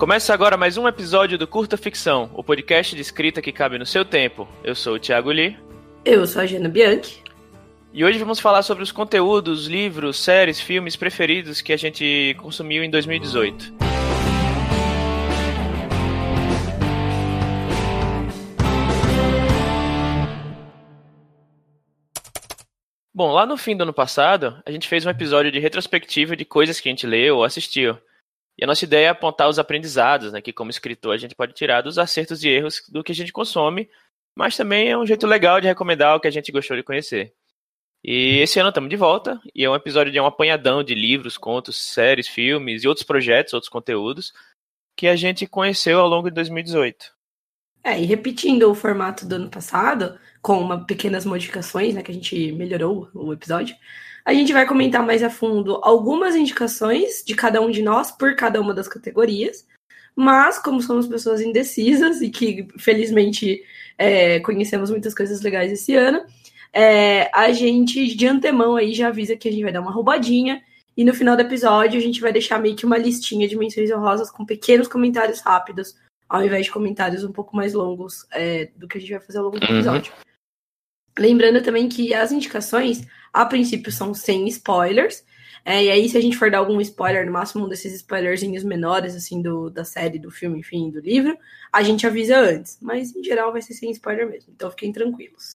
Começa agora mais um episódio do Curta Ficção, o podcast de escrita que cabe no seu tempo. Eu sou o Thiago Lee. Eu sou a Jana Bianchi. E hoje vamos falar sobre os conteúdos, livros, séries, filmes preferidos que a gente consumiu em 2018. Bom, lá no fim do ano passado, a gente fez um episódio de retrospectiva de coisas que a gente leu ou assistiu. E a nossa ideia é apontar os aprendizados, né, que como escritor a gente pode tirar dos acertos e erros do que a gente consome, mas também é um jeito legal de recomendar o que a gente gostou de conhecer. E esse ano estamos de volta, e é um episódio de um apanhadão de livros, contos, séries, filmes e outros projetos, outros conteúdos que a gente conheceu ao longo de 2018. É, e repetindo o formato do ano passado, com uma, pequenas modificações, né, que a gente melhorou o episódio, a gente vai comentar mais a fundo algumas indicações de cada um de nós por cada uma das categorias. Mas, como somos pessoas indecisas e que, felizmente, é, conhecemos muitas coisas legais esse ano, é, a gente de antemão aí já avisa que a gente vai dar uma roubadinha e no final do episódio a gente vai deixar meio que uma listinha de menções honrosas com pequenos comentários rápidos, ao invés de comentários um pouco mais longos é, do que a gente vai fazer ao longo do uhum. episódio. Uhum. Lembrando também que as indicações, a princípio, são sem spoilers. É, e aí, se a gente for dar algum spoiler, no máximo um desses spoilerzinhos menores, assim, do, da série, do filme, enfim, do livro, a gente avisa antes. Mas, em geral, vai ser sem spoiler mesmo. Então, fiquem tranquilos.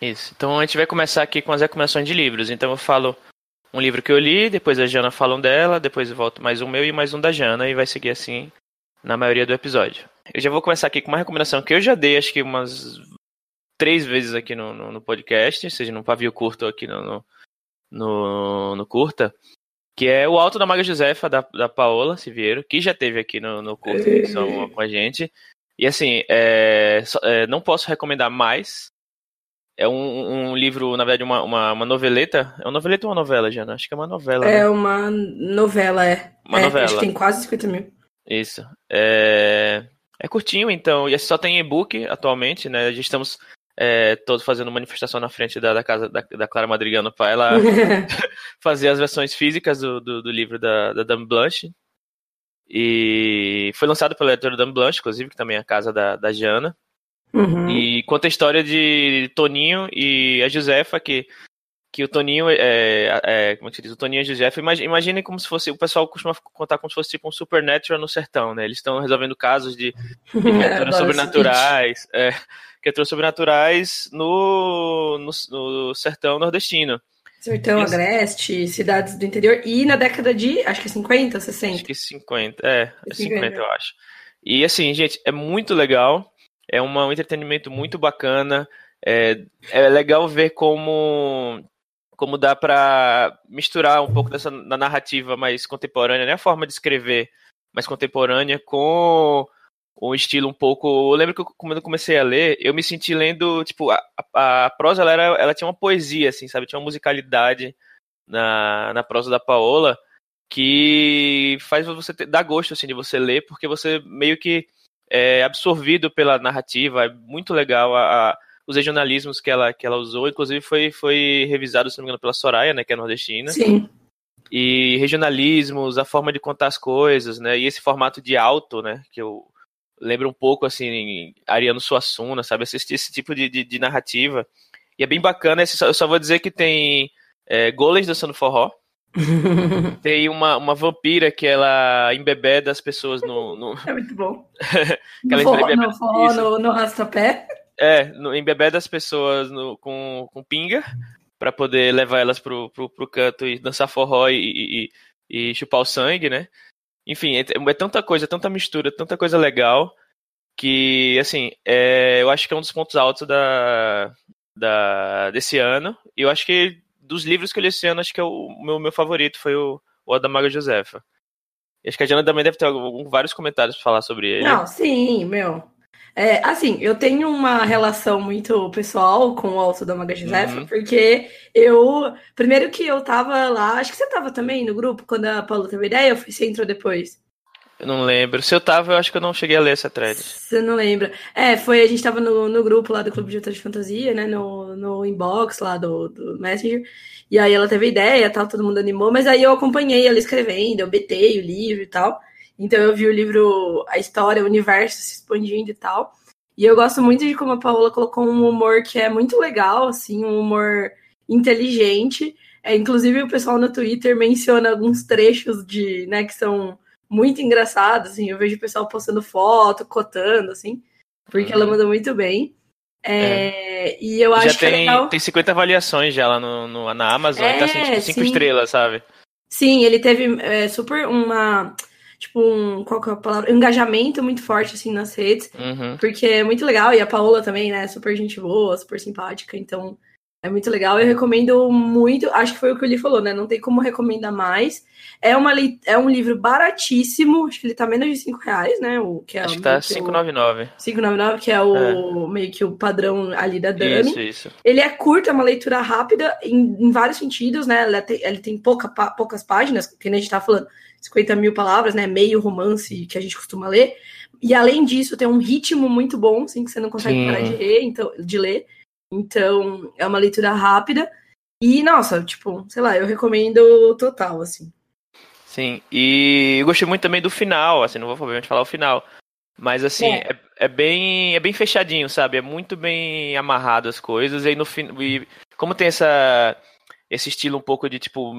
Isso. Então a gente vai começar aqui com as recomendações de livros. Então eu falo um livro que eu li, depois a Jana fala um dela, depois eu volto mais um meu e mais um da Jana e vai seguir assim na maioria do episódio. Eu já vou começar aqui com uma recomendação que eu já dei, acho que umas três vezes aqui no, no, no podcast, seja num pavio curto aqui no, no, no, curta, que é o Alto da Maga Josefa, da, da Paola Siviero, que já teve aqui no, no curta com a gente. E assim, é, é, não posso recomendar mais, é um, um, livro, na verdade, uma, uma, uma, noveleta. É uma noveleta ou uma novela, Jana? Acho que é uma novela. É né? uma novela, é. Uma é, novela. Acho que tem quase 50 mil. Isso. É, é curtinho, então. E só tem e-book atualmente, né? Já estamos é, todos fazendo manifestação na frente da, da casa da, da Clara Madrigano para ela fazer as versões físicas do, do, do livro da, da Dame Blanche. E foi lançado pela editora Dame Blanche, inclusive, que também é a casa da, da Jana. Uhum. E conta a história de Toninho e a Josefa, que, que o Toninho é, é Como é que se diz? O Toninho e a Josefa. Imaginem como se fosse. O pessoal costuma contar como se fosse tipo um Supernatural no sertão, né? Eles estão resolvendo casos de, de criaturas sobrenaturais. É, criaturas sobrenaturais no, no, no sertão nordestino. Sertão, Isso. Agreste, cidades do interior. E na década de, acho que 50, 60. Acho que 50, é, 50, 50 eu acho. E assim, gente, é muito legal. É um entretenimento muito bacana. É, é legal ver como como dá para misturar um pouco dessa narrativa mais contemporânea, né? A forma de escrever mais contemporânea com o estilo um pouco. Eu lembro que quando eu comecei a ler, eu me senti lendo, tipo, a, a, a prosa ela, era, ela tinha uma poesia, assim, sabe? Tinha uma musicalidade na, na prosa da Paola que faz você ter, dar gosto, assim, de você ler, porque você meio que é absorvido pela narrativa, é muito legal a, a, os regionalismos que ela, que ela usou, inclusive foi, foi revisado, se não me engano, pela Soraya, né, que é nordestina. Sim. E regionalismos, a forma de contar as coisas, né, e esse formato de alto, né, que eu lembro um pouco, assim, Ariano Suassuna, sabe, esse, esse tipo de, de, de narrativa. E é bem bacana, eu só vou dizer que tem é, golems dançando forró, Tem uma, uma vampira que ela embebeda as pessoas no. no... É muito bom. no, forró, no, forró, no, no rastapé. É, no, embebeda as pessoas no, com, com pinga para poder levar elas pro, pro, pro canto e dançar forró e, e, e chupar o sangue, né? Enfim, é, é, tanta coisa, tanta mistura, tanta coisa legal que, assim, é, eu acho que é um dos pontos altos da, da, desse ano. E eu acho que dos livros que eu li esse ano, acho que é o meu, meu favorito foi o, o Adamaga Josefa. Acho que a Diana também deve ter algum, vários comentários para falar sobre ele. Não, sim, meu. É, assim, eu tenho uma relação muito pessoal com o Alto da Maga Josefa, uhum. porque eu. Primeiro que eu tava lá, acho que você tava também no grupo quando a Paula teve ideia, ou você entrou depois? Eu não lembro. Se eu tava, eu acho que eu não cheguei a ler essa thread. Você não lembra? É, foi, a gente tava no, no grupo lá do Clube de Autores de Fantasia, né? No, no inbox lá do, do Messenger. E aí ela teve ideia, tal, todo mundo animou, mas aí eu acompanhei ela escrevendo, eu betei o livro e tal. Então eu vi o livro, a história, o universo se expandindo e tal. E eu gosto muito de como a Paola colocou um humor que é muito legal, assim, um humor inteligente. É, inclusive o pessoal no Twitter menciona alguns trechos de, né, que são muito engraçados, assim. Eu vejo o pessoal postando foto, cotando, assim, porque uhum. ela manda muito bem. É, é. E eu acho já tem, que é legal... tem 50 avaliações já lá no, no na Amazon, é, tá assim, tipo 5 estrelas, sabe? Sim, ele teve é, super uma tipo, um, qual que é a palavra? engajamento muito forte, assim, nas redes. Uhum. Porque é muito legal. E a Paola também, né? Super gente boa, super simpática. Então, é muito legal. Eu recomendo muito. Acho que foi o que o Li falou, né? Não tem como recomendar mais. É, uma, é um livro baratíssimo. Acho que ele tá menos de 5 reais, né? O, que é acho que tá 5,99. 5,99, que é o é. meio que o padrão ali da Dani. Isso, isso. Ele é curto, é uma leitura rápida em, em vários sentidos, né? Ele tem, ele tem pouca, poucas páginas, que nem a gente tá falando 50 mil palavras, né? Meio romance que a gente costuma ler. E além disso, tem um ritmo muito bom, assim, que você não consegue Sim. parar de ler, então, de ler. Então, é uma leitura rápida. E, nossa, tipo, sei lá, eu recomendo total, assim. Sim, e eu gostei muito também do final, assim, não vou obviamente falar o final. Mas assim, é. É, é. bem é bem fechadinho, sabe? É muito bem amarrado as coisas. E aí no fim. Como tem essa, esse estilo um pouco de tipo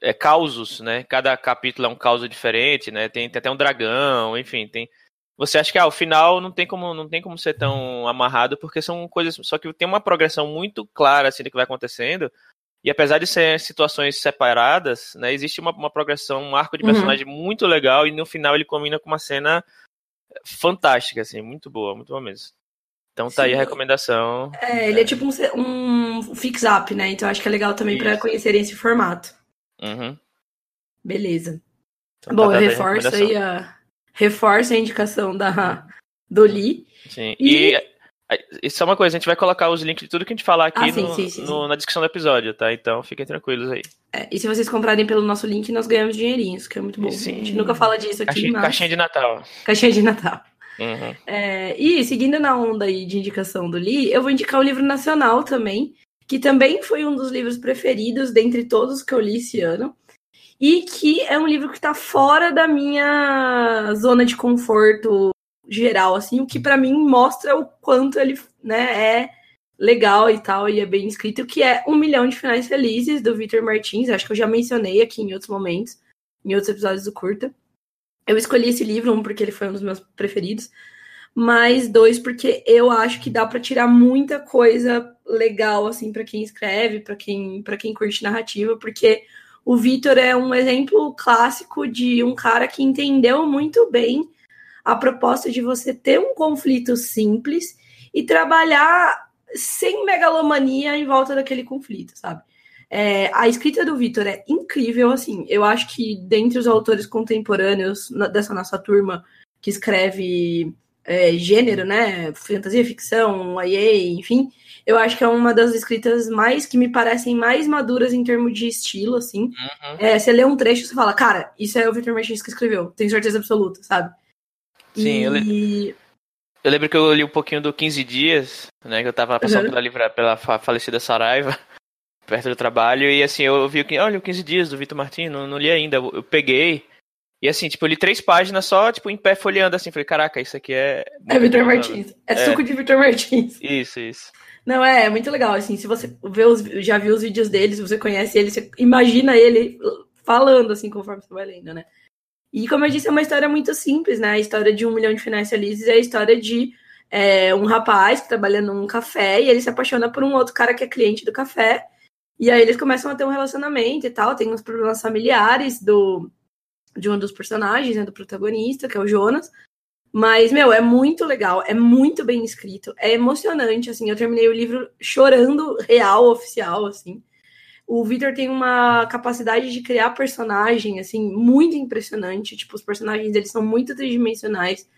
é, causos, né? Cada capítulo é um caos diferente, né? Tem, tem até um dragão, enfim, tem. Você acha que ah, o final não tem como não tem como ser tão amarrado porque são coisas só que tem uma progressão muito clara assim do que vai acontecendo e apesar de ser situações separadas, né, existe uma, uma progressão, um arco de uhum. personagem uhum. muito legal e no final ele combina com uma cena fantástica, assim, muito boa, muito boa mesmo. Então tá Sim. aí a recomendação. É, ele é, tipo um, um fix-up, né? Então acho que é legal também para conhecerem esse formato. Uhum. Beleza. Então, Bom, tá eu reforço a aí a. Reforça a indicação da, do Lee. Sim. E... e... Isso é uma coisa, a gente vai colocar os links de tudo que a gente falar aqui ah, sim, no, sim, sim, no, na descrição do episódio, tá? Então fiquem tranquilos aí. É, e se vocês comprarem pelo nosso link, nós ganhamos dinheirinhos, que é muito bom. Sim. A gente nunca fala disso aqui, caixinha, mas... Caixinha de Natal. Caixinha de Natal. Uhum. É, e seguindo na onda aí de indicação do Lee, eu vou indicar um livro nacional também, que também foi um dos livros preferidos dentre todos que eu li esse ano e que é um livro que está fora da minha zona de conforto geral, assim, o que para mim mostra o quanto ele, né, é legal e tal, e é bem escrito, que é Um Milhão de Finais Felizes, do Victor Martins, acho que eu já mencionei aqui em outros momentos, em outros episódios do Curta. Eu escolhi esse livro, um, porque ele foi um dos meus preferidos, mas dois, porque eu acho que dá para tirar muita coisa legal, assim, para quem escreve, para quem, quem curte narrativa, porque o Vitor é um exemplo clássico de um cara que entendeu muito bem a proposta de você ter um conflito simples e trabalhar sem megalomania em volta daquele conflito, sabe? É, a escrita do Vitor é incrível, assim. Eu acho que dentre os autores contemporâneos dessa nossa turma que escreve é, gênero, né? Fantasia, ficção, YA, enfim, eu acho que é uma das escritas mais que me parecem mais maduras em termos de estilo, assim. Uhum. É, você lê um trecho e você fala, cara, isso é o Victor Martins que escreveu, tenho certeza absoluta, sabe? Sim, e... eu, le... eu, lembro que eu li um pouquinho do 15 Dias, né? Que eu tava passando uhum. pela, livra... pela falecida Saraiva, perto do trabalho, e assim, eu vi que, olha, o 15 Dias do Victor Martins, não, não li ainda, eu peguei. E assim, tipo, eu li três páginas só, tipo, em pé folheando assim. Falei, caraca, isso aqui é. É Vitor Martins. É, é suco de Vitor Martins. Isso, isso. Não, é, é muito legal, assim, se você vê os, já viu os vídeos dele, se você conhece ele, você imagina ele falando, assim, conforme você vai lendo, né? E como eu disse, é uma história muito simples, né? A história de um milhão de finais felizes é a história de é, um rapaz que trabalha num café e ele se apaixona por um outro cara que é cliente do café. E aí eles começam a ter um relacionamento e tal, tem uns problemas familiares do de um dos personagens, né, do protagonista, que é o Jonas. Mas, meu, é muito legal, é muito bem escrito, é emocionante, assim. Eu terminei o livro chorando real, oficial, assim. O Victor tem uma capacidade de criar personagem, assim, muito impressionante. Tipo, os personagens dele são muito tridimensionais.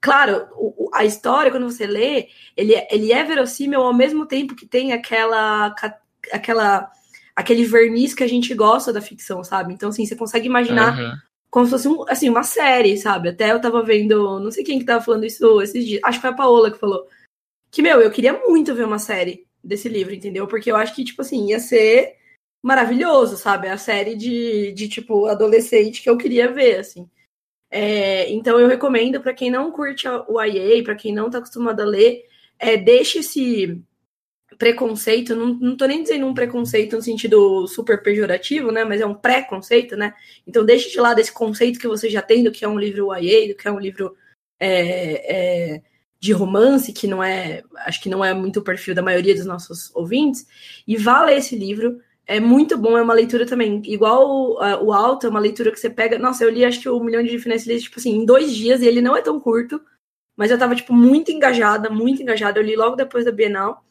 Claro, o, a história, quando você lê, ele, é, ele é verossímil ao mesmo tempo que tem aquela, aquela aquele verniz que a gente gosta da ficção, sabe? Então, assim, você consegue imaginar uhum como se fosse um, assim, uma série, sabe? Até eu tava vendo, não sei quem que tava falando isso esses dias, acho que foi a Paola que falou. Que, meu, eu queria muito ver uma série desse livro, entendeu? Porque eu acho que, tipo assim, ia ser maravilhoso, sabe? A série de, de tipo, adolescente que eu queria ver, assim. É, então eu recomendo para quem não curte o IA, para quem não está acostumado a ler, é, deixe esse preconceito, não, não tô nem dizendo um preconceito no sentido super pejorativo, né? Mas é um preconceito, né? Então deixe de lado esse conceito que você já tem do que é um livro YA, do que é um livro é, é, de romance, que não é, acho que não é muito o perfil da maioria dos nossos ouvintes, e vá ler esse livro. É muito bom, é uma leitura também. Igual o, o Alto, é uma leitura que você pega. Nossa, eu li acho que o Milhão de Finais tipo assim, em dois dias, e ele não é tão curto, mas eu tava, tipo, muito engajada, muito engajada. Eu li logo depois da Bienal.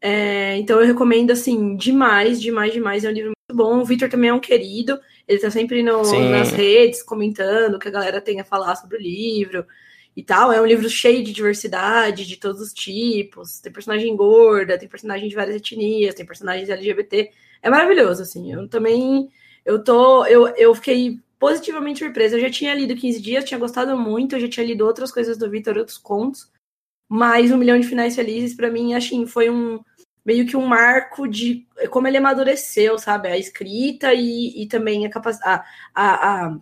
É, então eu recomendo, assim, demais, demais, demais. É um livro muito bom. O Victor também é um querido. Ele tá sempre no, nas redes comentando o que a galera tem a falar sobre o livro e tal. É um livro cheio de diversidade, de todos os tipos. Tem personagem gorda, tem personagem de várias etnias, tem personagens LGBT. É maravilhoso, assim. Eu também. Eu tô. Eu, eu fiquei positivamente surpresa. Eu já tinha lido 15 dias, tinha gostado muito, eu já tinha lido outras coisas do Victor, outros contos. Mas um milhão de finais felizes, para mim, assim, foi um meio que um marco de como ele amadureceu, sabe? A escrita e, e também a capacidade. A,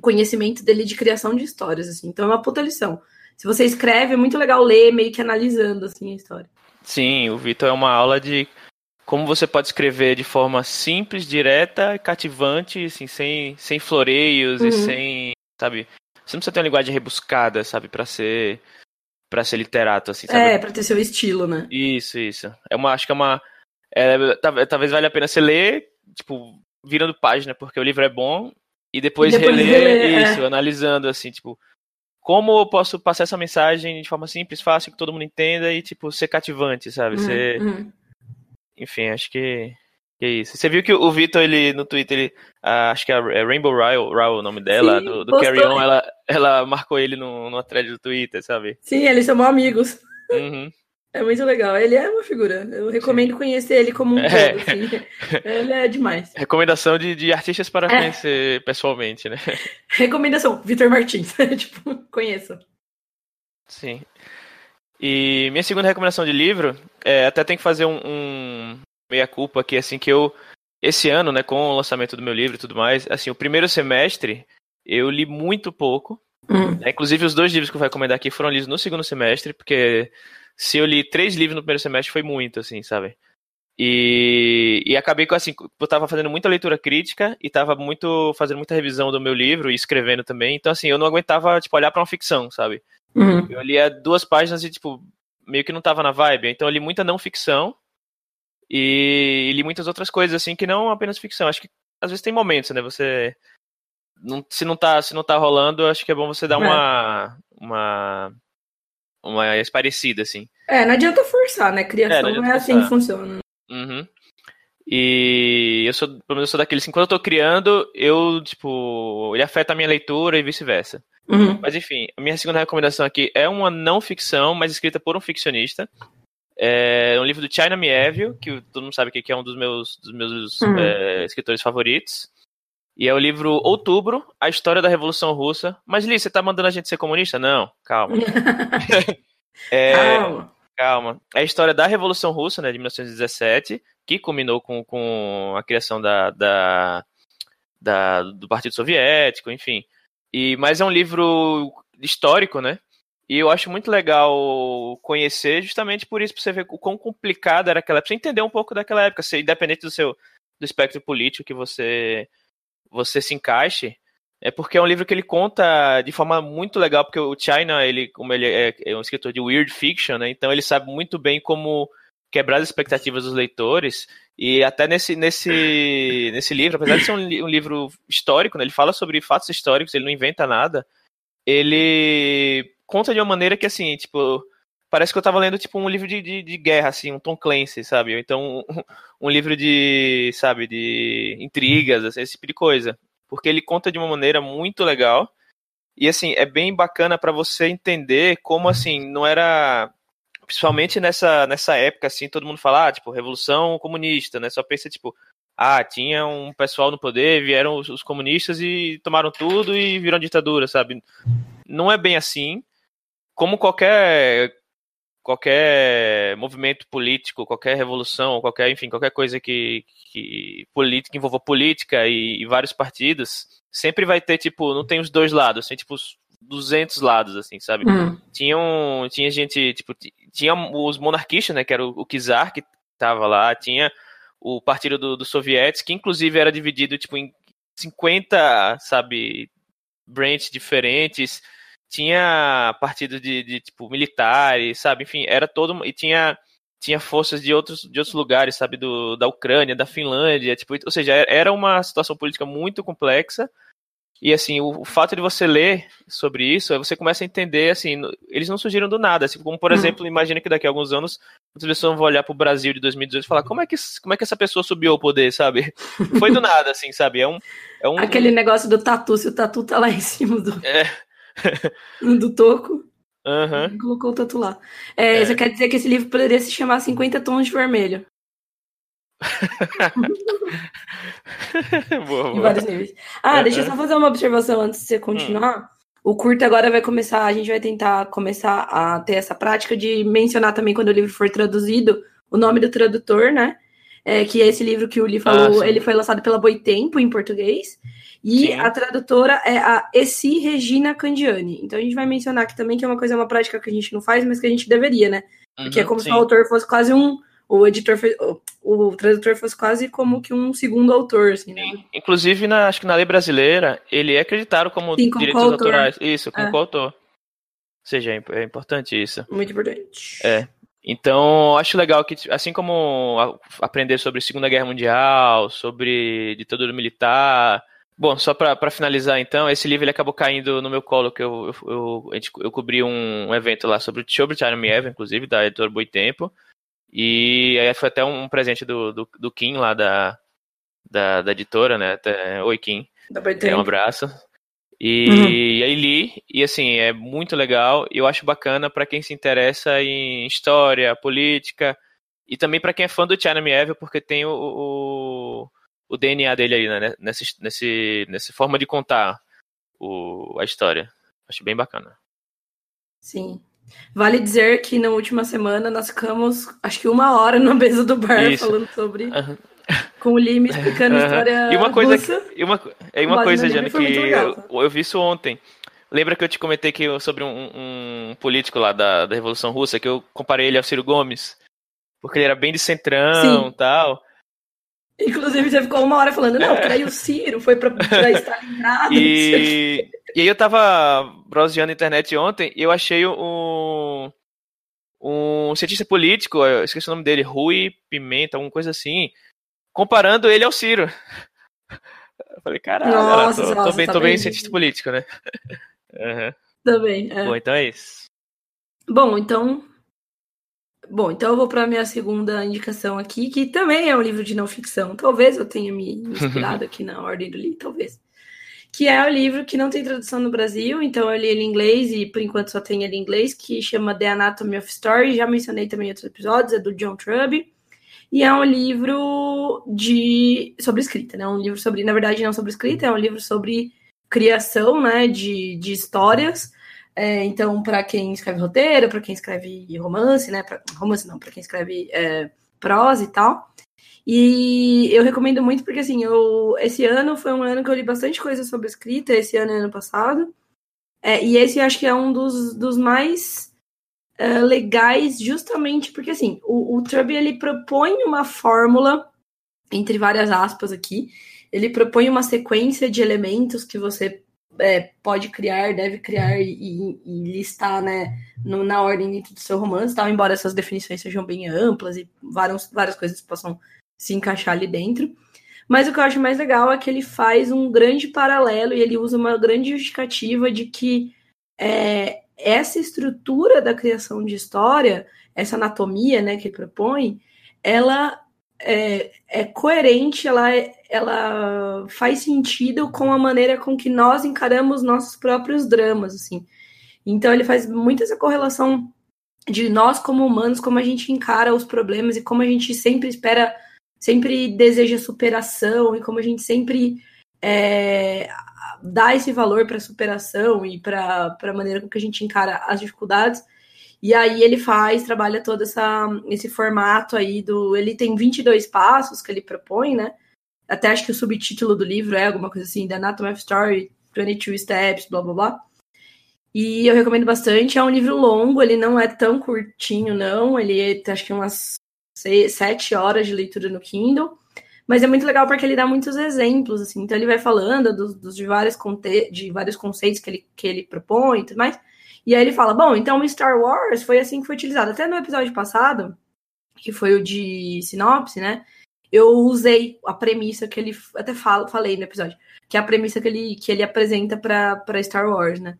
conhecimento dele de criação de histórias, assim. Então é uma puta lição. Se você escreve, é muito legal ler, meio que analisando, assim, a história. Sim, o Vitor é uma aula de como você pode escrever de forma simples, direta e cativante, assim, sem, sem floreios uhum. e sem, sabe? Você não precisa ter uma linguagem rebuscada, sabe, para ser para ser literato, assim, sabe? É, pra ter seu estilo, né? Isso, isso. É uma, acho que é uma. É, talvez valha a pena você ler, tipo, virando página, porque o livro é bom, e depois, e depois reler, reler é. isso, é. analisando, assim, tipo, como eu posso passar essa mensagem de forma simples, fácil, que todo mundo entenda e, tipo, ser cativante, sabe? Uhum, ser. Uhum. Enfim, acho que. Que isso. Você viu que o Vitor, ele, no Twitter, ele, ah, acho que é, é Rainbow Ryle, Ryle o nome dela, Sim, do, do Carry On, ela, ela marcou ele no, numa thread do Twitter, sabe? Sim, eles são amigos. Uhum. É muito legal. Ele é uma figura. Eu recomendo Sim. conhecer ele como um é. todo, assim. Ele é demais. Recomendação de, de artistas para é. conhecer pessoalmente, né? Recomendação, Vitor Martins. tipo, conheça. Sim. E minha segunda recomendação de livro, é, até tem que fazer um, um meia-culpa aqui, assim, que eu, esse ano, né, com o lançamento do meu livro e tudo mais, assim, o primeiro semestre eu li muito pouco. Hum. Né, inclusive, os dois livros que eu vou recomendar aqui foram lidos no segundo semestre, porque se eu li três livros no primeiro semestre foi muito, assim, sabe? E, e acabei com assim, eu tava fazendo muita leitura crítica e tava muito fazendo muita revisão do meu livro e escrevendo também. Então, assim, eu não aguentava, tipo, olhar para uma ficção, sabe? Uhum. Eu lia duas páginas e, tipo, meio que não tava na vibe. Então eu li muita não ficção e, e li muitas outras coisas, assim, que não apenas ficção. Acho que às vezes tem momentos, né? Você. Não, se, não tá, se não tá rolando, acho que é bom você dar uma. É. uma uma esparecida, assim. É, não adianta forçar, né? Criação é, não, não é assim que funciona. Uhum. E eu sou, pelo menos eu sou daquele assim, quando eu tô criando, eu, tipo, ele afeta a minha leitura e vice-versa. Uhum. Mas enfim, a minha segunda recomendação aqui é uma não ficção, mas escrita por um ficcionista. É um livro do China Mieville, que todo mundo sabe que é um dos meus, dos meus uhum. é, escritores favoritos. E é o livro Outubro, a história da Revolução Russa. Mas, Li, você tá mandando a gente ser comunista? Não, calma. é, calma. Calma. É a história da Revolução Russa, né, de 1917, que culminou com, com a criação da, da, da, do Partido Soviético, enfim. E, mas é um livro histórico, né? E eu acho muito legal conhecer justamente por isso, pra você ver o quão complicado era aquela época, você entender um pouco daquela época, se, independente do seu do espectro político que você você se encaixe, é porque é um livro que ele conta de forma muito legal, porque o China, ele, como ele é, é um escritor de weird fiction, né, então ele sabe muito bem como quebrar as expectativas dos leitores. E até nesse, nesse, nesse livro, apesar de ser um, um livro histórico, né, ele fala sobre fatos históricos, ele não inventa nada, ele conta de uma maneira que, assim, tipo, parece que eu tava lendo, tipo, um livro de, de, de guerra, assim, um Tom Clancy, sabe? Ou então um, um, livro de, sabe, de intrigas, assim, esse tipo de coisa. Porque ele conta de uma maneira muito legal. E, assim, é bem bacana para você entender como, assim, não era principalmente nessa, nessa época, assim, todo mundo fala, ah, tipo, revolução comunista, né? Só pensa, tipo, ah, tinha um pessoal no poder, vieram os, os comunistas e tomaram tudo e viram ditadura, sabe? Não é bem assim. Como qualquer qualquer movimento político, qualquer revolução, qualquer, enfim, qualquer coisa que, que política envolva política e, e, vários partidos, sempre vai ter, tipo, não tem os dois lados, tem, tipo, os 200 lados, assim, sabe? Hum. Tinha, um, tinha gente, tipo, tinha os monarquistas, né, que era o, o Kizar, que tava lá, tinha o partido dos do sovietes, que inclusive era dividido, tipo, em 50, sabe, branches diferentes, tinha partidos de, de, tipo militares, sabe? Enfim, era todo e tinha tinha forças de outros de outros lugares, sabe, do, da Ucrânia, da Finlândia, tipo, ou seja, era uma situação política muito complexa. E assim, o, o fato de você ler sobre isso, aí você começa a entender assim, eles não surgiram do nada, assim, como por uhum. exemplo, imagina que daqui a alguns anos as pessoas vão olhar para o Brasil de 2018 e falar como é que como é que essa pessoa subiu ao poder, sabe? Foi do nada, assim, sabe? É um, é um aquele negócio do tatu, se o tatu tá lá em cima do é. do toco. Uhum. Colocou o tatu lá. É, é. Isso quer dizer que esse livro poderia se chamar 50 Tons de Vermelho. boa, boa. Em vários níveis. Ah, deixa eu só fazer uma observação antes de você continuar. Hum. O curto agora vai começar, a gente vai tentar começar a ter essa prática de mencionar também quando o livro for traduzido o nome do tradutor, né? É, que é esse livro que o Lee falou, ah, ele foi lançado pela Boitempo em português. E Sim. a tradutora é a Essi Regina Candiani. Então a gente vai mencionar aqui também que é uma coisa, uma prática que a gente não faz, mas que a gente deveria, né? Porque é uhum, é como sim. se o autor fosse quase um. O editor, o, o tradutor fosse quase como que um segundo autor, assim, né? Inclusive, na, acho que na lei brasileira, ele é acreditado como sim, direitos autorais. Isso, como é. coautor. Ou seja, é, é importante isso. Muito importante. É. Então, acho legal que, assim como aprender sobre Segunda Guerra Mundial, sobre ditadura militar, Bom, só para finalizar então, esse livro ele acabou caindo no meu colo, que eu, eu, eu, eu cobri um, um, evento lá sobre, sobre Tchernomiev, inclusive, da editora Boitempo, e aí foi até um presente do, do, do Kim lá da, da, da editora, né? Até, Oi, Kim. Da Boitempo. É, um abraço. E, uhum. e aí li, e assim, é muito legal, e eu acho bacana para quem se interessa em história, política, e também para quem é fã do Tchernomiev, porque tem o, o o DNA dele aí, né? Nessa, nesse, nessa forma de contar o, a história. Acho bem bacana. Sim. Vale dizer que na última semana nós ficamos, acho que uma hora na mesa do bar Isso. falando sobre. Uhum. Com o Lima explicando a história. E uma coisa, russa. Que, e uma, e uma coisa, Jane, que eu, eu, vi isso ontem. Lembra que eu te comentei que eu, sobre um, um, político lá da, da Revolução Russa, que eu comparei ele ao Ciro Gomes? Porque ele era bem de centrão e tal. Inclusive, você ficou uma hora falando, não, que o Ciro foi pra, pra Stalingrado. e... e aí eu tava browseando a internet ontem e eu achei um, um cientista político, eu esqueci o nome dele, Rui Pimenta, alguma coisa assim, comparando ele ao Ciro. Eu falei, caralho, nossa, tô, nossa, tô, bem, tá tô bem, bem cientista político, né? Uhum. Também, é. Bom, então é isso. Bom, então Bom, então eu vou para a minha segunda indicação aqui, que também é um livro de não ficção. Talvez eu tenha me inspirado aqui na ordem do livro, talvez. Que é o um livro que não tem tradução no Brasil, então eu li ele em inglês e por enquanto só tem ele em inglês, que chama The Anatomy of Story. Já mencionei também em outros episódios, é do John Truby. E é um livro de sobre escrita, né? Um livro sobre, na verdade, não sobre escrita, é um livro sobre criação, né, de, de histórias é, então, para quem escreve roteiro, para quem escreve romance, né? Pra, romance não, para quem escreve é, prosa e tal. E eu recomendo muito porque, assim, eu, esse ano foi um ano que eu li bastante coisa sobre escrita, esse ano e ano passado. É, e esse acho que é um dos, dos mais é, legais, justamente porque, assim, o, o Truby, ele propõe uma fórmula, entre várias aspas aqui, ele propõe uma sequência de elementos que você é, pode criar, deve criar e, e listar né, no, na ordem dentro do seu romance, tal, embora essas definições sejam bem amplas e várias, várias coisas possam se encaixar ali dentro. Mas o que eu acho mais legal é que ele faz um grande paralelo e ele usa uma grande justificativa de que é, essa estrutura da criação de história, essa anatomia né, que ele propõe, ela é, é coerente, ela, ela faz sentido com a maneira com que nós encaramos nossos próprios dramas, assim. Então ele faz muito essa correlação de nós como humanos, como a gente encara os problemas e como a gente sempre espera, sempre deseja superação e como a gente sempre é, dá esse valor para a superação e para a maneira com que a gente encara as dificuldades. E aí ele faz, trabalha todo essa, esse formato aí do. Ele tem 22 passos que ele propõe, né? Até acho que o subtítulo do livro é alguma coisa assim, The Anatomy of Story, 22 Steps, blá blá blá. E eu recomendo bastante. É um livro longo, ele não é tão curtinho, não. Ele acho que umas seis, sete horas de leitura no Kindle. Mas é muito legal porque ele dá muitos exemplos, assim. Então ele vai falando dos, dos de, vários conte de vários conceitos que ele, que ele propõe e tudo mais. E aí ele fala: bom, então Star Wars foi assim que foi utilizado. Até no episódio passado, que foi o de sinopse, né? Eu usei a premissa que ele. Até falo, falei no episódio, que é a premissa que ele, que ele apresenta para Star Wars, né?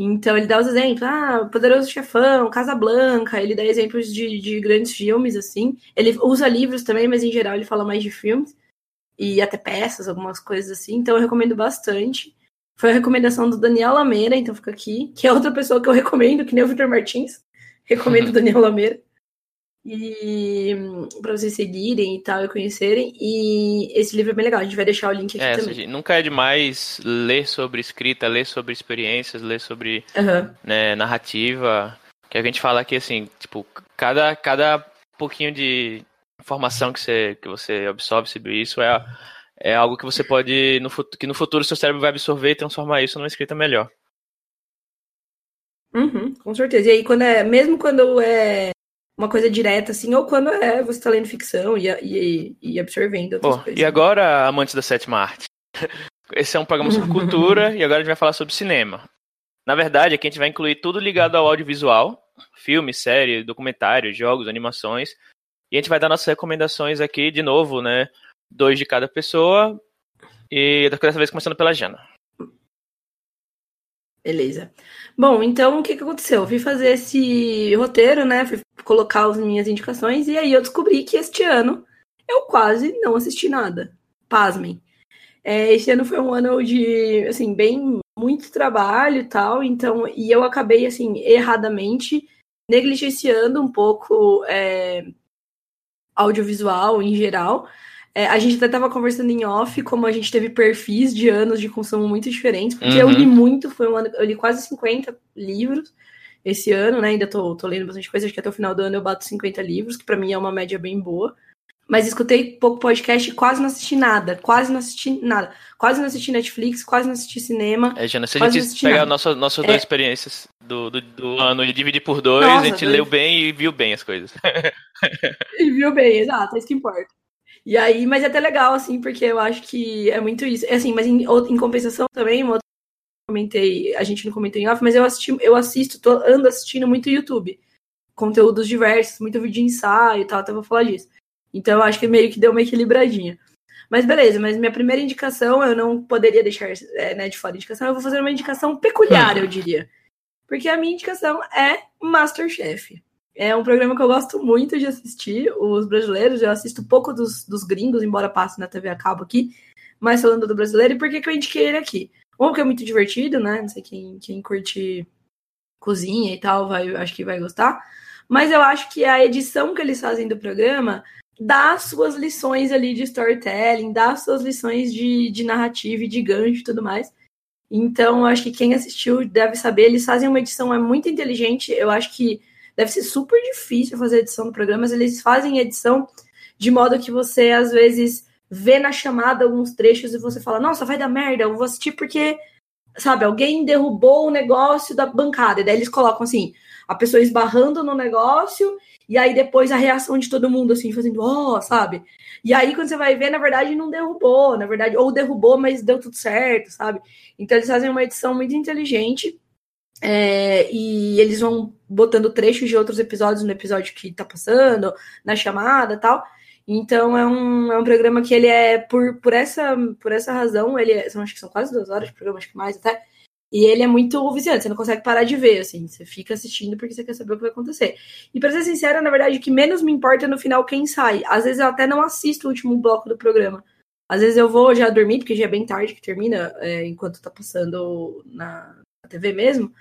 Então ele dá os exemplos, ah, Poderoso Chefão, Casa Blanca, ele dá exemplos de, de grandes filmes, assim. Ele usa livros também, mas em geral ele fala mais de filmes. E até peças, algumas coisas assim. Então eu recomendo bastante. Foi a recomendação do Daniel Lameira, então fica aqui, que é outra pessoa que eu recomendo, que nem o Victor Martins. Recomendo o Daniel Lameira e para vocês seguirem e tal e conhecerem. E esse livro é bem legal, a gente vai deixar o link aqui é, também. Nunca é demais ler sobre escrita, ler sobre experiências, ler sobre uhum. né, narrativa. Que a gente fala aqui assim, tipo, cada, cada pouquinho de informação que você, que você absorve sobre isso é, é algo que você pode, no, que no futuro seu cérebro vai absorver e transformar isso numa escrita melhor. Uhum, com certeza. E aí, quando é, mesmo quando é uma coisa direta, assim, ou quando é você tá lendo ficção e, e, e absorvendo outras Pô, coisas. E agora, amantes da sétima arte? Esse é um programa sobre cultura e agora a gente vai falar sobre cinema. Na verdade, aqui a gente vai incluir tudo ligado ao audiovisual, filme, série, documentários, jogos, animações. E a gente vai dar nossas recomendações aqui, de novo, né? Dois de cada pessoa. E dessa vez começando pela Jana. Beleza. Bom, então o que, que aconteceu? Eu fui fazer esse roteiro, né? Fui colocar as minhas indicações, e aí eu descobri que este ano eu quase não assisti nada. Pasmem. É, esse ano foi um ano de, assim, bem, muito trabalho e tal, então, e eu acabei, assim, erradamente negligenciando um pouco é, audiovisual em geral, é, a gente até estava conversando em off, como a gente teve perfis de anos de consumo muito diferentes, porque uhum. eu li muito, foi um ano, eu li quase 50 livros esse ano, né? Ainda tô, tô lendo bastante coisa, acho que até o final do ano eu bato 50 livros, que para mim é uma média bem boa. Mas escutei pouco podcast e quase não assisti nada. Quase não assisti nada. Quase não assisti Netflix, quase não assisti cinema. É, Jana, se a gente pegar nossas nossa duas é... experiências do, do, do, ano e dividir por dois, Nossa, a gente dois... leu bem e viu bem as coisas. e viu bem, exato, é isso que importa. E aí, mas é até legal, assim, porque eu acho que é muito isso. É assim, mas em, em compensação também, uma outra comentei, a gente não comentou em off, mas eu, assisti, eu assisto, tô, ando assistindo muito YouTube. Conteúdos diversos, muito vídeo de ensaio e tal, até vou falar disso. Então eu acho que meio que deu uma equilibradinha. Mas beleza, mas minha primeira indicação, eu não poderia deixar é, né, de fora a indicação, eu vou fazer uma indicação peculiar, eu diria. Porque a minha indicação é Masterchef. É um programa que eu gosto muito de assistir, os brasileiros. Eu assisto pouco dos, dos gringos, embora passe na TV a cabo aqui, mas falando do brasileiro. E por que, que eu indiquei ele aqui? Um, porque é muito divertido, né? Não sei quem, quem curte cozinha e tal, vai, acho que vai gostar. Mas eu acho que a edição que eles fazem do programa dá suas lições ali de storytelling, dá suas lições de, de narrativa e de gancho e tudo mais. Então, acho que quem assistiu deve saber. Eles fazem uma edição é muito inteligente. Eu acho que deve ser super difícil fazer edição do programa, mas eles fazem edição de modo que você, às vezes, vê na chamada alguns trechos e você fala, nossa, vai dar merda, eu vou assistir porque, sabe, alguém derrubou o negócio da bancada. E daí eles colocam assim, a pessoa esbarrando no negócio, e aí depois a reação de todo mundo, assim, fazendo, ó, oh, sabe? E aí, quando você vai ver, na verdade, não derrubou, na verdade, ou derrubou, mas deu tudo certo, sabe? Então eles fazem uma edição muito inteligente é, e eles vão botando trechos de outros episódios no episódio que tá passando, na chamada tal. Então é um, é um programa que ele é, por, por, essa, por essa razão, ele é, são, acho que são quase duas horas de programa, acho que mais até. E ele é muito viciante, você não consegue parar de ver, assim, você fica assistindo porque você quer saber o que vai acontecer. E pra ser sincera, na verdade, o que menos me importa é no final quem sai. Às vezes eu até não assisto o último bloco do programa. Às vezes eu vou já dormir, porque já é bem tarde que termina, é, enquanto tá passando na, na TV mesmo.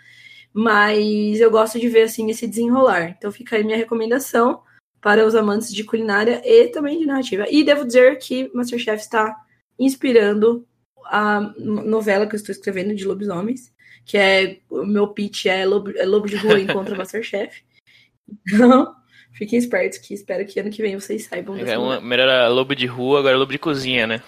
Mas eu gosto de ver assim esse desenrolar. Então fica aí minha recomendação para os amantes de culinária e também de narrativa. E devo dizer que Masterchef está inspirando a novela que eu estou escrevendo de lobisomens, que é o meu pitch é Lobo, é Lobo de Rua encontra Masterchef. Fiquem espertos que espero que ano que vem vocês saibam. É uma, melhor lobo de rua, agora lobo de cozinha, né?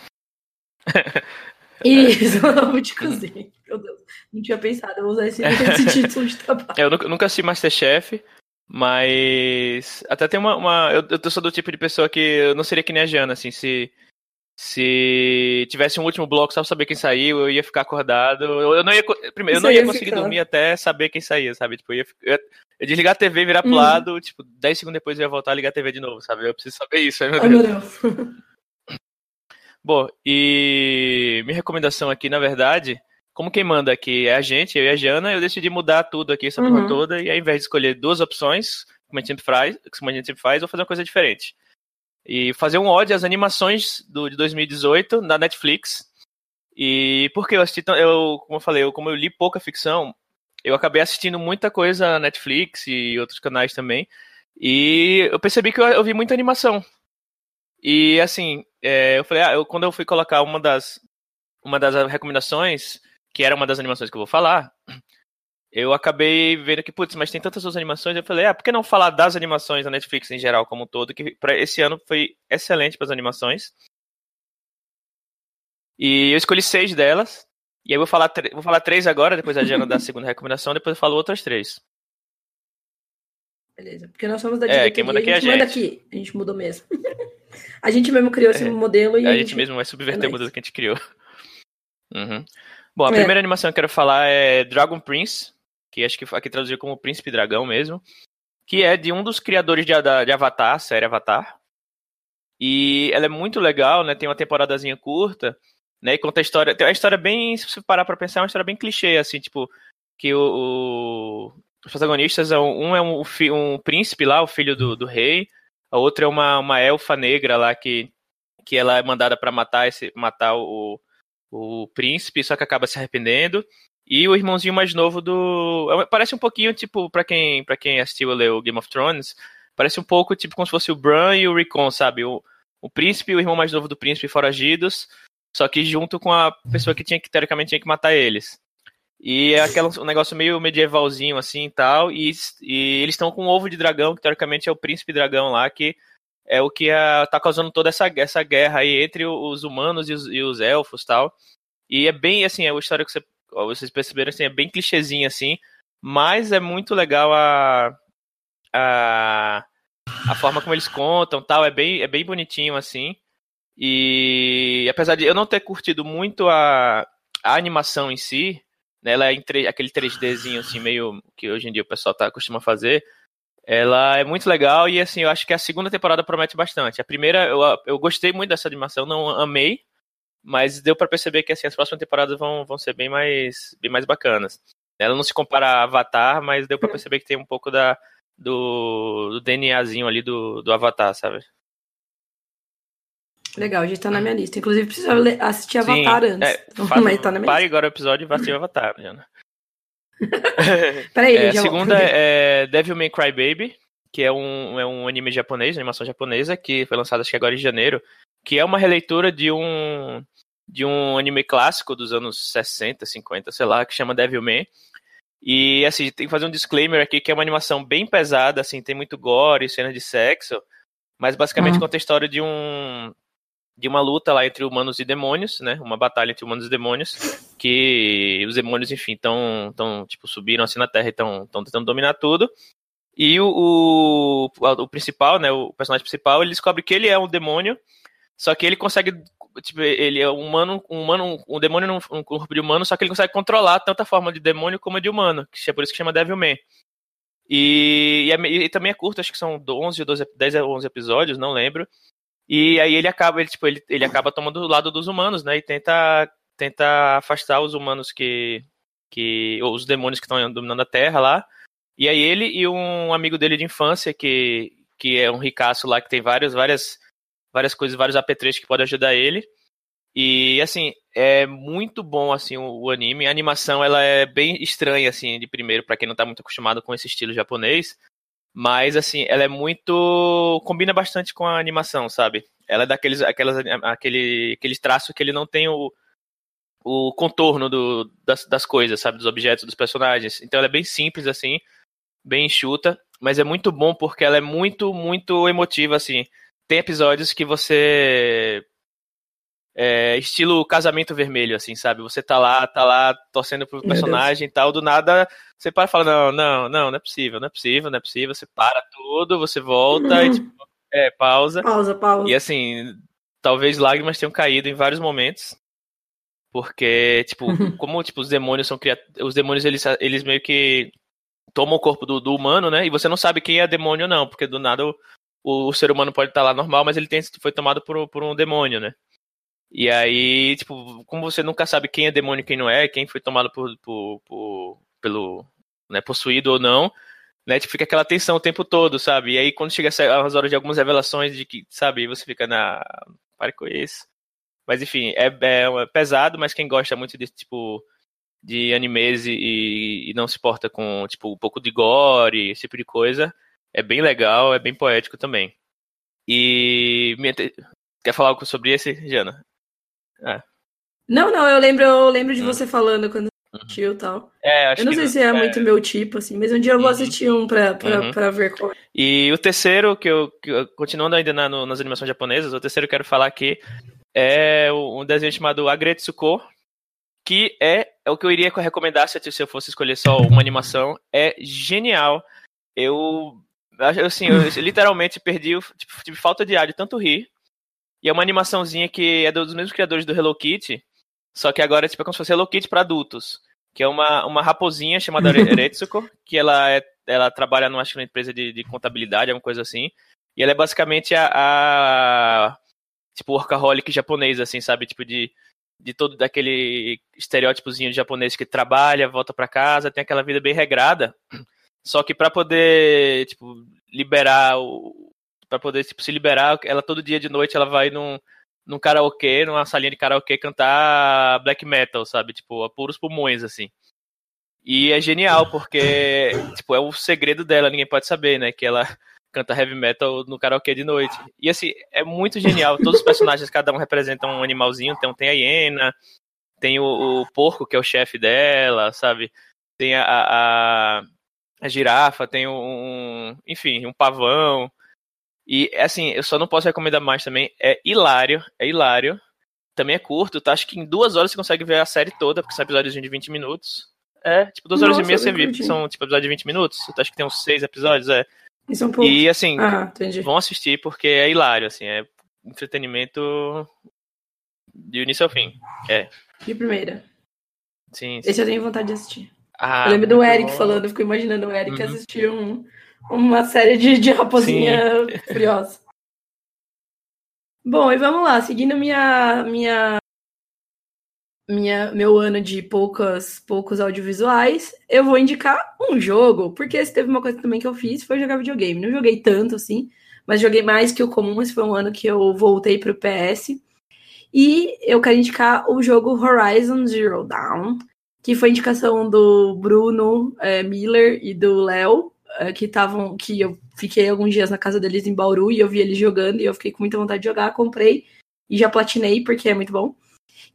Isso, lobo de cozinha. Meu Deus, não tinha pensado, eu vou usar esse, esse título de trabalho. Eu nunca, nunca assisti Masterchef, mas até tem uma. uma eu, eu sou do tipo de pessoa que eu não seria que nem a Jana, assim, se se tivesse um último bloco só pra saber quem saiu, eu ia ficar acordado. Eu, não ia. Primeiro, eu não ia, ia conseguir ficar. dormir até saber quem saía, sabe? Tipo, eu ia, eu ia, desligar a TV, virar pro uhum. lado, tipo, 10 segundos depois eu ia voltar a ligar a TV de novo, sabe? Eu preciso saber isso, meu Deus. Meu Deus. Bom, e minha recomendação aqui, na verdade, como quem manda aqui é a gente, eu e a Jana, eu decidi mudar tudo aqui, essa uhum. toda, e ao invés de escolher duas opções, como a gente sempre faz, como a gente sempre faz, vou fazer uma coisa diferente e fazer um ódio às animações do, de 2018 na Netflix. E porque eu assisti, eu, como eu falei, eu, como eu li pouca ficção, eu acabei assistindo muita coisa na Netflix e outros canais também. E eu percebi que eu, eu vi muita animação. E assim, é, eu falei, ah, eu, quando eu fui colocar uma das, uma das recomendações, que era uma das animações que eu vou falar, eu acabei vendo que, putz, mas tem tantas outras animações. Eu falei, ah, por que não falar das animações da Netflix em geral, como um todo, que para esse ano foi excelente para as animações. E eu escolhi seis delas. E aí eu vou falar, vou falar três agora, depois a Jana dá a segunda recomendação, depois eu falo outras três. Beleza, porque nós somos da diretoria, é, quem manda aqui a gente, é a gente. manda aqui, a gente mudou mesmo. a gente mesmo criou esse é, modelo e... A, a gente, gente mesmo vai subverter é o modelo que a gente criou. Uhum. Bom, a é. primeira animação que eu quero falar é Dragon Prince, que acho que aqui traduziu como Príncipe Dragão mesmo, que é de um dos criadores de, de Avatar, a série Avatar. E ela é muito legal, né? Tem uma temporadazinha curta, né? E conta a história. Tem uma história bem, se você parar pra pensar, é uma história bem clichê, assim, tipo, que o, o os protagonistas, um é um, um, príncipe lá, o filho do, do rei, a outra é uma, uma elfa negra lá que, que ela é mandada para matar esse matar o, o príncipe, só que acaba se arrependendo. E o irmãozinho mais novo do. É parece um pouquinho, tipo, para quem, pra quem assistiu ler o Game of Thrones, parece um pouco tipo como se fosse o Bran e o Rickon, sabe? O, o príncipe e o irmão mais novo do príncipe foragidos, só que junto com a pessoa que tinha que, teoricamente, tinha que matar eles. E é aquele, um negócio meio medievalzinho assim e tal. E, e eles estão com um ovo de dragão, que teoricamente é o príncipe dragão lá, que é o que a, tá causando toda essa, essa guerra aí entre os humanos e os, e os elfos tal. E é bem assim, é uma história que você vocês perceberam, assim, é bem clichêzinho, assim, mas é muito legal a, a, a forma como eles contam, tal, é bem, é bem bonitinho, assim, e apesar de eu não ter curtido muito a, a animação em si, né, ela é em aquele 3Dzinho, assim, meio que hoje em dia o pessoal tá, costuma fazer, ela é muito legal e, assim, eu acho que a segunda temporada promete bastante. A primeira, eu, eu gostei muito dessa animação, não amei, mas deu para perceber que assim, as próximas temporadas vão, vão ser bem mais, bem mais bacanas. Ela não se compara a Avatar, mas deu para perceber que tem um pouco da, do, do DNAzinho ali do, do Avatar, sabe? Legal, já tá na minha lista. Inclusive, precisa assistir Avatar Sim, antes. É, faz, mas tá na minha pare lista. agora o episódio e vá assistir Avatar, Jana. Peraí, é, a segunda é Devil May Cry Baby, que é um, é um anime japonês, animação japonesa, que foi lançado acho que agora em janeiro que é uma releitura de um de um anime clássico dos anos 60, 50, sei lá, que chama Devilman. E assim, tem que fazer um disclaimer aqui que é uma animação bem pesada, assim, tem muito gore, cena de sexo, mas basicamente uhum. conta a história de um de uma luta lá entre humanos e demônios, né? Uma batalha entre humanos e demônios, que os demônios, enfim, estão tão, tipo subiram assim na Terra e estão tentando dominar tudo. E o, o, o, principal, né, o personagem principal, ele descobre que ele é um demônio só que ele consegue. Tipo, ele é um humano, um humano, um demônio num um corpo de humano, só que ele consegue controlar tanto a forma de demônio como a de humano, que é por isso que chama Devilman. E, e, é, e, também é curto, acho que são 11 ou 12, 10 ou 11 episódios, não lembro. E aí ele acaba, ele, tipo, ele, ele acaba tomando o lado dos humanos, né? E tenta, tenta afastar os humanos que. que ou os demônios que estão dominando a Terra lá. E aí ele e um amigo dele de infância, que, que é um ricaço lá, que tem várias, várias várias coisas, vários apetrechos que podem ajudar ele. E assim, é muito bom assim o, o, anime. A animação ela é bem estranha assim de primeiro para quem não tá muito acostumado com esse estilo japonês, mas assim, ela é muito combina bastante com a animação, sabe? Ela é daqueles aquelas aquele aqueles traços que ele não tem o o contorno do, das, das coisas, sabe, dos objetos, dos personagens. Então ela é bem simples assim, bem enxuta, mas é muito bom porque ela é muito, muito emotiva, assim. Tem episódios que você é, estilo casamento vermelho, assim, sabe? Você tá lá, tá lá torcendo pro personagem e tal, do nada você para e fala, não, não, não, não é possível, não é possível, não é possível, você para tudo, você volta uhum. e tipo, é, pausa. Pausa, pausa. E assim, talvez lágrimas tenham caído em vários momentos. Porque, tipo, uhum. como tipo, os demônios são criaturas. Os demônios, eles, eles meio que tomam o corpo do, do, humano, né? E você não sabe quem é demônio ou não, porque do nada o, o, o, ser humano pode estar lá normal, mas ele tem, foi tomado por, por um demônio, né? E aí, tipo, como você nunca sabe quem é demônio e quem não é, quem foi tomado por, por, por pelo, né, possuído ou não, né, tipo, fica aquela tensão o tempo todo, sabe? E aí quando chega as horas de algumas revelações de que, sabe, você fica na, pare com isso. Mas enfim, é, é pesado, mas quem gosta muito desse tipo de animes e, e, não se porta com, tipo, um pouco de gore, esse tipo de coisa, é bem legal, é bem poético também. E quer falar algo sobre esse, Jana? É. Não, não, eu lembro, eu lembro de hum. você falando quando uhum. assistiu e tal. É, eu não sei se é, é, muito meu tipo, assim, mas um dia eu vou uhum. assistir um pra, pra, uhum. pra ver qual. É. E o terceiro, que eu, que eu continuando ainda na, no, nas animações japonesas, o terceiro que eu quero falar aqui é um desenho chamado Agretsuko, que é, é o que eu iria recomendar se eu fosse escolher só uma animação. É genial. Eu, assim, eu literalmente perdi, tipo, tive falta de ar de tanto rir. E é uma animaçãozinha que é dos mesmos criadores do Hello Kitty, só que agora é tipo é como se fosse Hello Kitty para adultos. Que é uma, uma raposinha chamada Retsuko, que ela, é, ela trabalha numa, acho, numa empresa de, de contabilidade, alguma coisa assim. E ela é basicamente a, a tipo, workaholic japonês, assim, sabe? Tipo, de, de todo daquele estereótipozinho de japonês que trabalha, volta para casa, tem aquela vida bem regrada. Só que para poder, tipo, liberar o, para poder tipo, se liberar. Ela todo dia de noite ela vai num, num karaokê, numa salinha de karaokê black black metal, sabe? Tipo, a puros pulmões, assim. E é genial, porque, tipo, é o segredo dela, ninguém pode saber, né? Que ela canta heavy metal no karaokê de noite. E, assim, é muito genial. Todos os personagens, cada um representa um animalzinho. Então, tem a hiena, tem o, o porco, que é o chefe dela, sabe? Tem a, a, a girafa, tem um, enfim, um pavão. E, assim, eu só não posso recomendar mais também. É hilário, é hilário. Também é curto, tá? Acho que em duas horas você consegue ver a série toda, porque são episódios de 20 minutos. É, tipo, duas horas Nossa, e meia você vê, são, tipo, episódios de 20 minutos. Acho que tem uns seis episódios, é. Isso é um pouco... E, assim, ah, vão assistir porque é hilário, assim, é entretenimento de início ao fim. É. De primeira. Sim, sim. Esse eu tenho vontade de assistir. Ah, eu lembro do Eric bom. falando, eu fico imaginando o Eric uhum. assistir um, uma série de, de raposinha Sim. furiosa. Bom, e vamos lá, seguindo minha, minha, minha, meu ano de poucas, poucos audiovisuais, eu vou indicar um jogo, porque esse teve uma coisa também que eu fiz, foi jogar videogame. Não joguei tanto assim, mas joguei mais que o comum. Esse foi um ano que eu voltei para o PS. E eu quero indicar o jogo Horizon Zero Dawn, que foi indicação do Bruno é, Miller e do Léo. Eh, que estavam. que eu fiquei alguns dias na casa deles em Bauru e eu vi eles jogando e eu fiquei com muita vontade de jogar, comprei e já platinei porque é muito bom.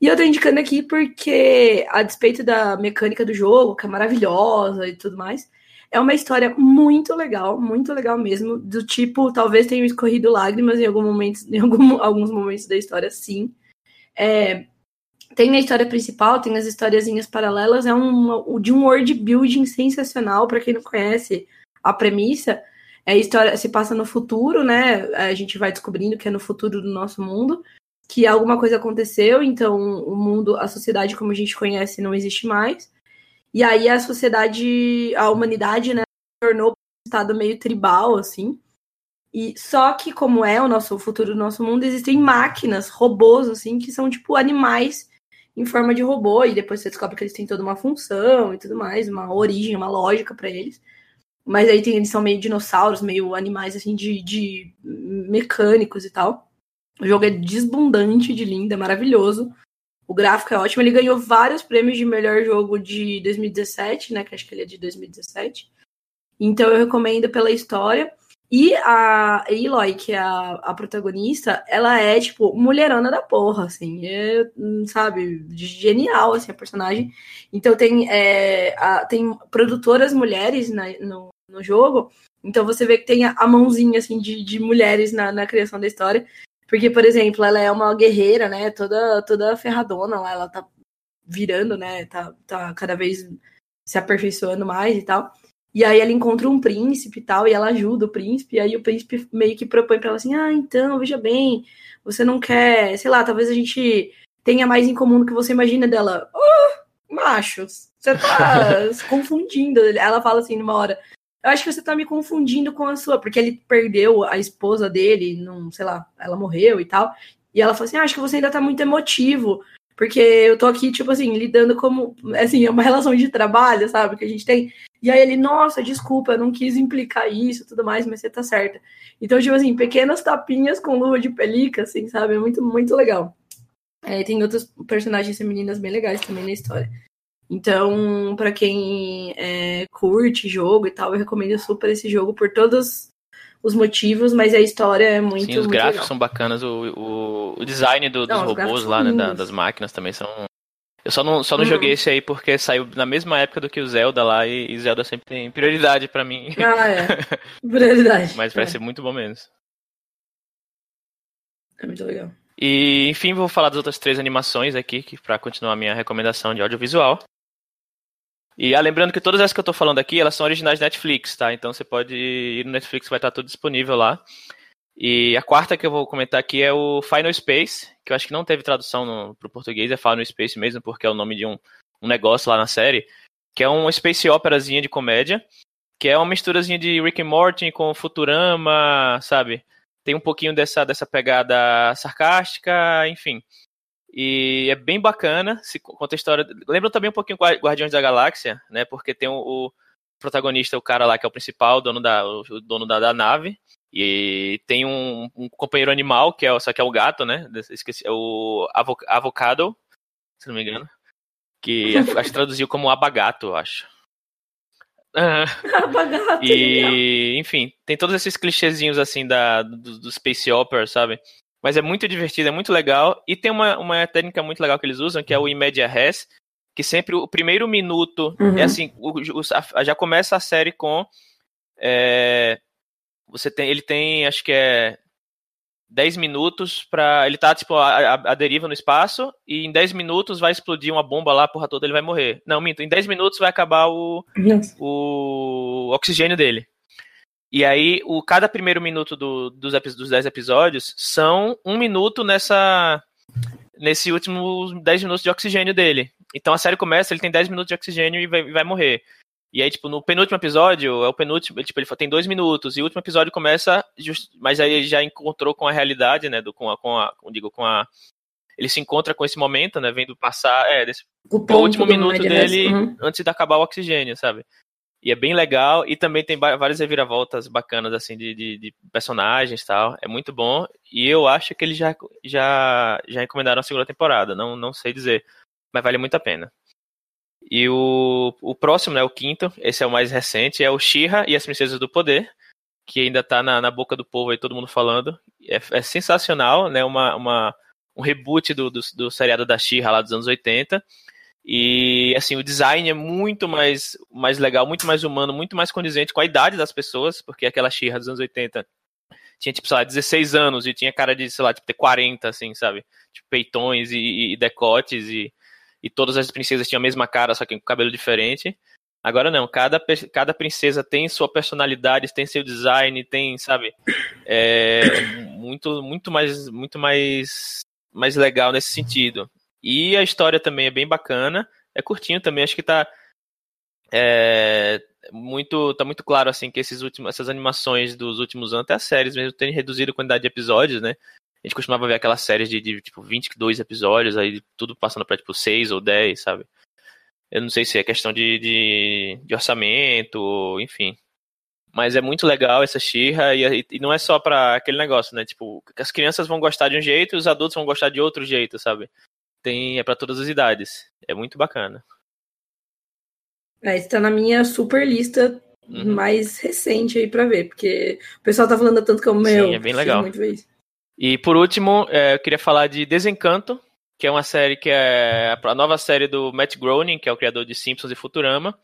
E eu tô indicando aqui porque, a despeito da mecânica do jogo, que é maravilhosa e tudo mais, é uma história muito legal, muito legal mesmo. Do tipo, talvez tenham escorrido lágrimas em, algum momento, em algum, alguns momentos da história, sim. É, tem na história principal, tem as historiazinhas paralelas, é um, de um world building sensacional, para quem não conhece a premissa é a história se passa no futuro, né? A gente vai descobrindo que é no futuro do nosso mundo, que alguma coisa aconteceu, então o mundo, a sociedade como a gente conhece não existe mais. E aí a sociedade, a humanidade, né, tornou um estado meio tribal assim. E só que como é o nosso o futuro do nosso mundo, existem máquinas, robôs assim, que são tipo animais em forma de robô e depois você descobre que eles têm toda uma função e tudo mais, uma origem, uma lógica para eles. Mas aí tem, eles são meio dinossauros, meio animais assim de, de mecânicos e tal. O jogo é desbundante de lindo, é maravilhoso. O gráfico é ótimo. Ele ganhou vários prêmios de melhor jogo de 2017, né? Que acho que ele é de 2017. Então eu recomendo pela história. E a Eloy, que é a, a protagonista, ela é, tipo, mulherana da porra, assim. É, sabe, genial, assim, a personagem. Então tem, é, a, tem produtoras mulheres na, no, no jogo. Então você vê que tem a, mãozinha, assim, de, de mulheres na, na criação da história. Porque, por exemplo, ela é uma guerreira, né? Toda, toda ferradona lá, ela tá virando, né? Tá, tá cada vez se aperfeiçoando mais e tal. E aí ela encontra um príncipe e tal, e ela ajuda o príncipe, e aí o príncipe meio que propõe pra ela assim: ah, então, veja bem, você não quer, sei lá, talvez a gente tenha mais em comum do que você imagina dela. Oh, machos, você tá se confundindo. Ela fala assim numa hora. Eu acho que você tá me confundindo com a sua, porque ele perdeu a esposa dele, não, sei lá, ela morreu e tal. E ela falou assim: ah, acho que você ainda tá muito emotivo. Porque eu tô aqui, tipo assim, lidando como. Assim, é uma relação de trabalho, sabe? Que a gente tem. E aí ele, nossa, desculpa, eu não quis implicar isso tudo mais, mas você tá certa. Então, tipo assim, pequenas tapinhas com luva de pelica, assim, sabe? É muito, muito legal. É, tem outras personagens femininas bem legais também na história. Então, para quem é, curte jogo e tal, eu recomendo super esse jogo por todos os motivos, mas a história é muito. Sim, os gráficos legal. são bacanas, o, o, o design do, dos não, robôs lá, né, da, das máquinas também são. Eu só não, só não uhum. joguei esse aí porque saiu na mesma época do que o Zelda lá e, e Zelda sempre tem prioridade para mim. Ah, é. Prioridade. mas parece é. muito bom mesmo. É muito legal. E, enfim, vou falar das outras três animações aqui, que para continuar a minha recomendação de audiovisual. E ah, lembrando que todas essas que eu tô falando aqui, elas são originais Netflix, tá? Então você pode ir no Netflix, vai estar tudo disponível lá. E a quarta que eu vou comentar aqui é o Final Space, que eu acho que não teve tradução no, pro português, é Final Space mesmo, porque é o nome de um, um negócio lá na série, que é uma space operazinha de comédia, que é uma misturazinha de Rick and Morty com Futurama, sabe? Tem um pouquinho dessa, dessa pegada sarcástica, enfim. E é bem bacana, se conta a história. Lembra também um pouquinho Guardiões da Galáxia, né? Porque tem o, o protagonista, o cara lá que é o principal, dono da, o dono da, da nave. E tem um, um, companheiro animal, que é, só que é o gato, né? Esqueci, é o Avocado, se não me engano. Que acho que traduziu como abagato, eu acho. abagato, e, enfim, tem todos esses clichêzinhos assim da, do, do Space Opera, sabe? Mas é muito divertido, é muito legal. E tem uma, uma técnica muito legal que eles usam, que é o Imedia Res, que sempre o primeiro minuto é uhum. é assim, o, o, a, já começa a série com é, você tem, ele tem, acho que é 10 minutos para ele tá tipo a, a, deriva no espaço e em 10 minutos vai explodir uma bomba lá, porra toda, ele vai morrer. Não, minto, em 10 minutos vai acabar o, o oxigênio dele. E aí, o, cada primeiro minuto do, dos, dos 10 episódios são um minuto nessa nesse último 10 minutos de oxigênio dele. Então a série começa, ele tem 10 minutos de oxigênio e vai, vai morrer. E aí, tipo, no penúltimo episódio, é o penúltimo, tipo, ele tem dois minutos, e o último episódio começa, just, mas aí ele já encontrou com a realidade, né, do, com a, com a, digo, com a, ele se encontra com esse momento, né, vendo passar, é, desse, o, o último minuto dele uhum. antes de acabar o oxigênio, sabe? E é bem legal. E também tem várias reviravoltas bacanas, assim, de, de, de personagens e tal. É muito bom. E eu acho que eles já, já, já encomendaram a segunda temporada. Não, não sei dizer. Mas vale muito a pena. E o, o próximo, né, o quinto, esse é o mais recente, é o Shira e as Princesas do Poder, que ainda tá na, na boca do povo aí, todo mundo falando. É, é sensacional, né? Uma, uma, um reboot do, do, do seriado da Shira lá dos anos 80. E assim, o design é muito mais, mais legal, muito mais humano, muito mais condizente com a idade das pessoas, porque aquela Xirra dos anos 80 tinha, tipo, sei lá, 16 anos e tinha cara de, sei lá, tipo, ter 40, assim, sabe? Tipo, peitões e, e decotes e, e todas as princesas tinham a mesma cara, só que com cabelo diferente. Agora não, cada, cada princesa tem sua personalidade, tem seu design, tem, sabe, é, muito, muito mais, muito mais, mais legal nesse sentido. E a história também é bem bacana. É curtinho também, acho que tá. É, muito, tá muito claro assim que esses últimos, essas animações dos últimos anos, até as séries mesmo, têm reduzido a quantidade de episódios, né? A gente costumava ver aquelas séries de, de tipo 22 episódios, aí tudo passando para tipo 6 ou 10, sabe? Eu não sei se é questão de, de, de orçamento, enfim. Mas é muito legal essa xirra e, e não é só para aquele negócio, né? Tipo, as crianças vão gostar de um jeito e os adultos vão gostar de outro jeito, sabe? Tem é para todas as idades. É muito bacana. É, está na minha super lista uhum. mais recente aí pra ver, porque o pessoal tá falando tanto que eu, meu, Sim, é bem legal. E por último, é, eu queria falar de Desencanto, que é uma série que é a nova série do Matt Groening, que é o criador de Simpsons e Futurama.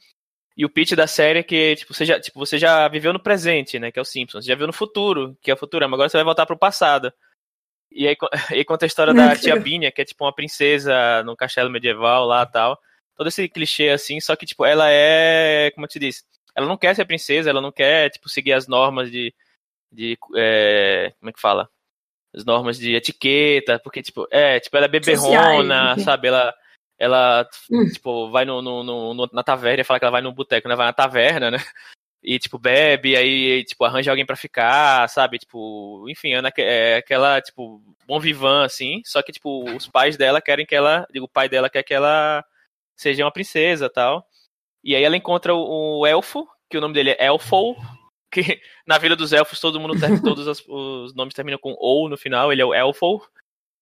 E o pitch da série é que tipo, você, já, tipo, você já viveu no presente, né, que é o Simpsons, já viu no futuro, que é o Futurama, agora você vai voltar pro passado. E aí, e conta a história da tia Binha, que é tipo uma princesa no castelo medieval lá tal. Todo esse clichê assim, só que tipo, ela é, como eu te disse, ela não quer ser princesa, ela não quer tipo seguir as normas de de é, como é que fala? As normas de etiqueta, porque tipo, é, tipo ela é beberrona, Sociais, sabe? Ela ela, hum. tipo, vai no, no, no, na taverna e fala que ela vai no boteco, né? Vai na taverna, né? E, tipo, bebe, aí, tipo, arranja alguém para ficar, sabe? Tipo, enfim, é, é aquela, tipo, bom vivan, assim. Só que, tipo, os pais dela querem que ela, digo, o pai dela quer que ela seja uma princesa tal. E aí ela encontra o, o elfo, que o nome dele é Elfo, que na Vila dos Elfos todo mundo, todos os, os nomes terminam com ou no final, ele é o Elfo.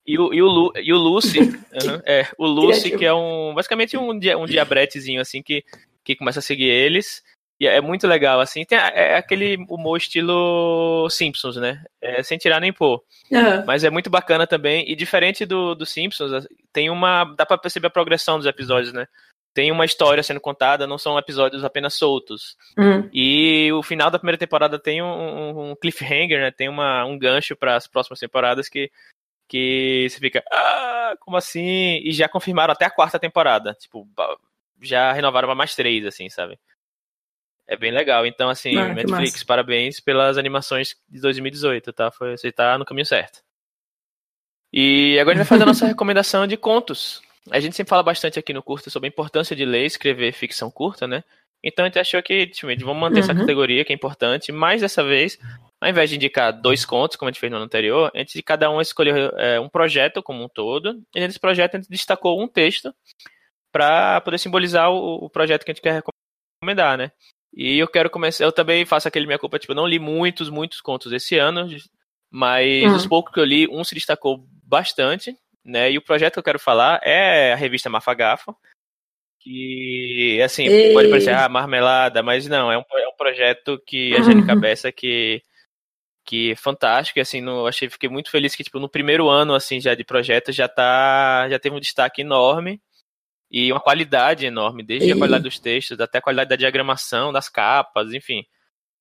E o, e o, e o Lucy, uhum, é, o Lucy, que é um, basicamente um, um diabretezinho, assim, que, que começa a seguir eles. E é muito legal, assim. Tem, é aquele humor estilo Simpsons, né? É, sem tirar nem pôr. Uhum. Mas é muito bacana também. E diferente do, do Simpsons, tem uma. Dá pra perceber a progressão dos episódios, né? Tem uma história sendo contada, não são episódios apenas soltos. Uhum. E o final da primeira temporada tem um, um cliffhanger, né? Tem uma, um gancho para as próximas temporadas que que você fica, ah, como assim? E já confirmaram até a quarta temporada. Tipo, já renovaram para mais três, assim, sabe? É bem legal. Então, assim, ah, Netflix, parabéns pelas animações de 2018, tá? Foi, você tá no caminho certo. E agora a gente vai fazer a nossa recomendação de contos. A gente sempre fala bastante aqui no curso sobre a importância de ler e escrever ficção curta, né? Então a gente achou que, tipo, vamos manter uhum. essa categoria que é importante, mas dessa vez ao invés de indicar dois contos, como a gente fez no ano anterior, a gente cada um escolheu é, um projeto como um todo, e nesse projeto a gente destacou um texto para poder simbolizar o, o, projeto que a gente quer recomendar, né? E eu quero começar, eu também faço aquele minha culpa, tipo, eu não li muitos, muitos contos esse ano, mas uhum. os poucos que eu li, um se destacou bastante, né? E o projeto que eu quero falar é a revista Mafagafo, que, assim, Ei. pode parecer, ah, marmelada, mas não, é um, é um projeto que a Jane Cabeça que que é fantástico, e assim, no, achei, fiquei muito feliz que, tipo, no primeiro ano, assim, já de projeto, já tá, já teve um destaque enorme, e uma qualidade enorme, desde e... a qualidade dos textos, até a qualidade da diagramação, das capas, enfim,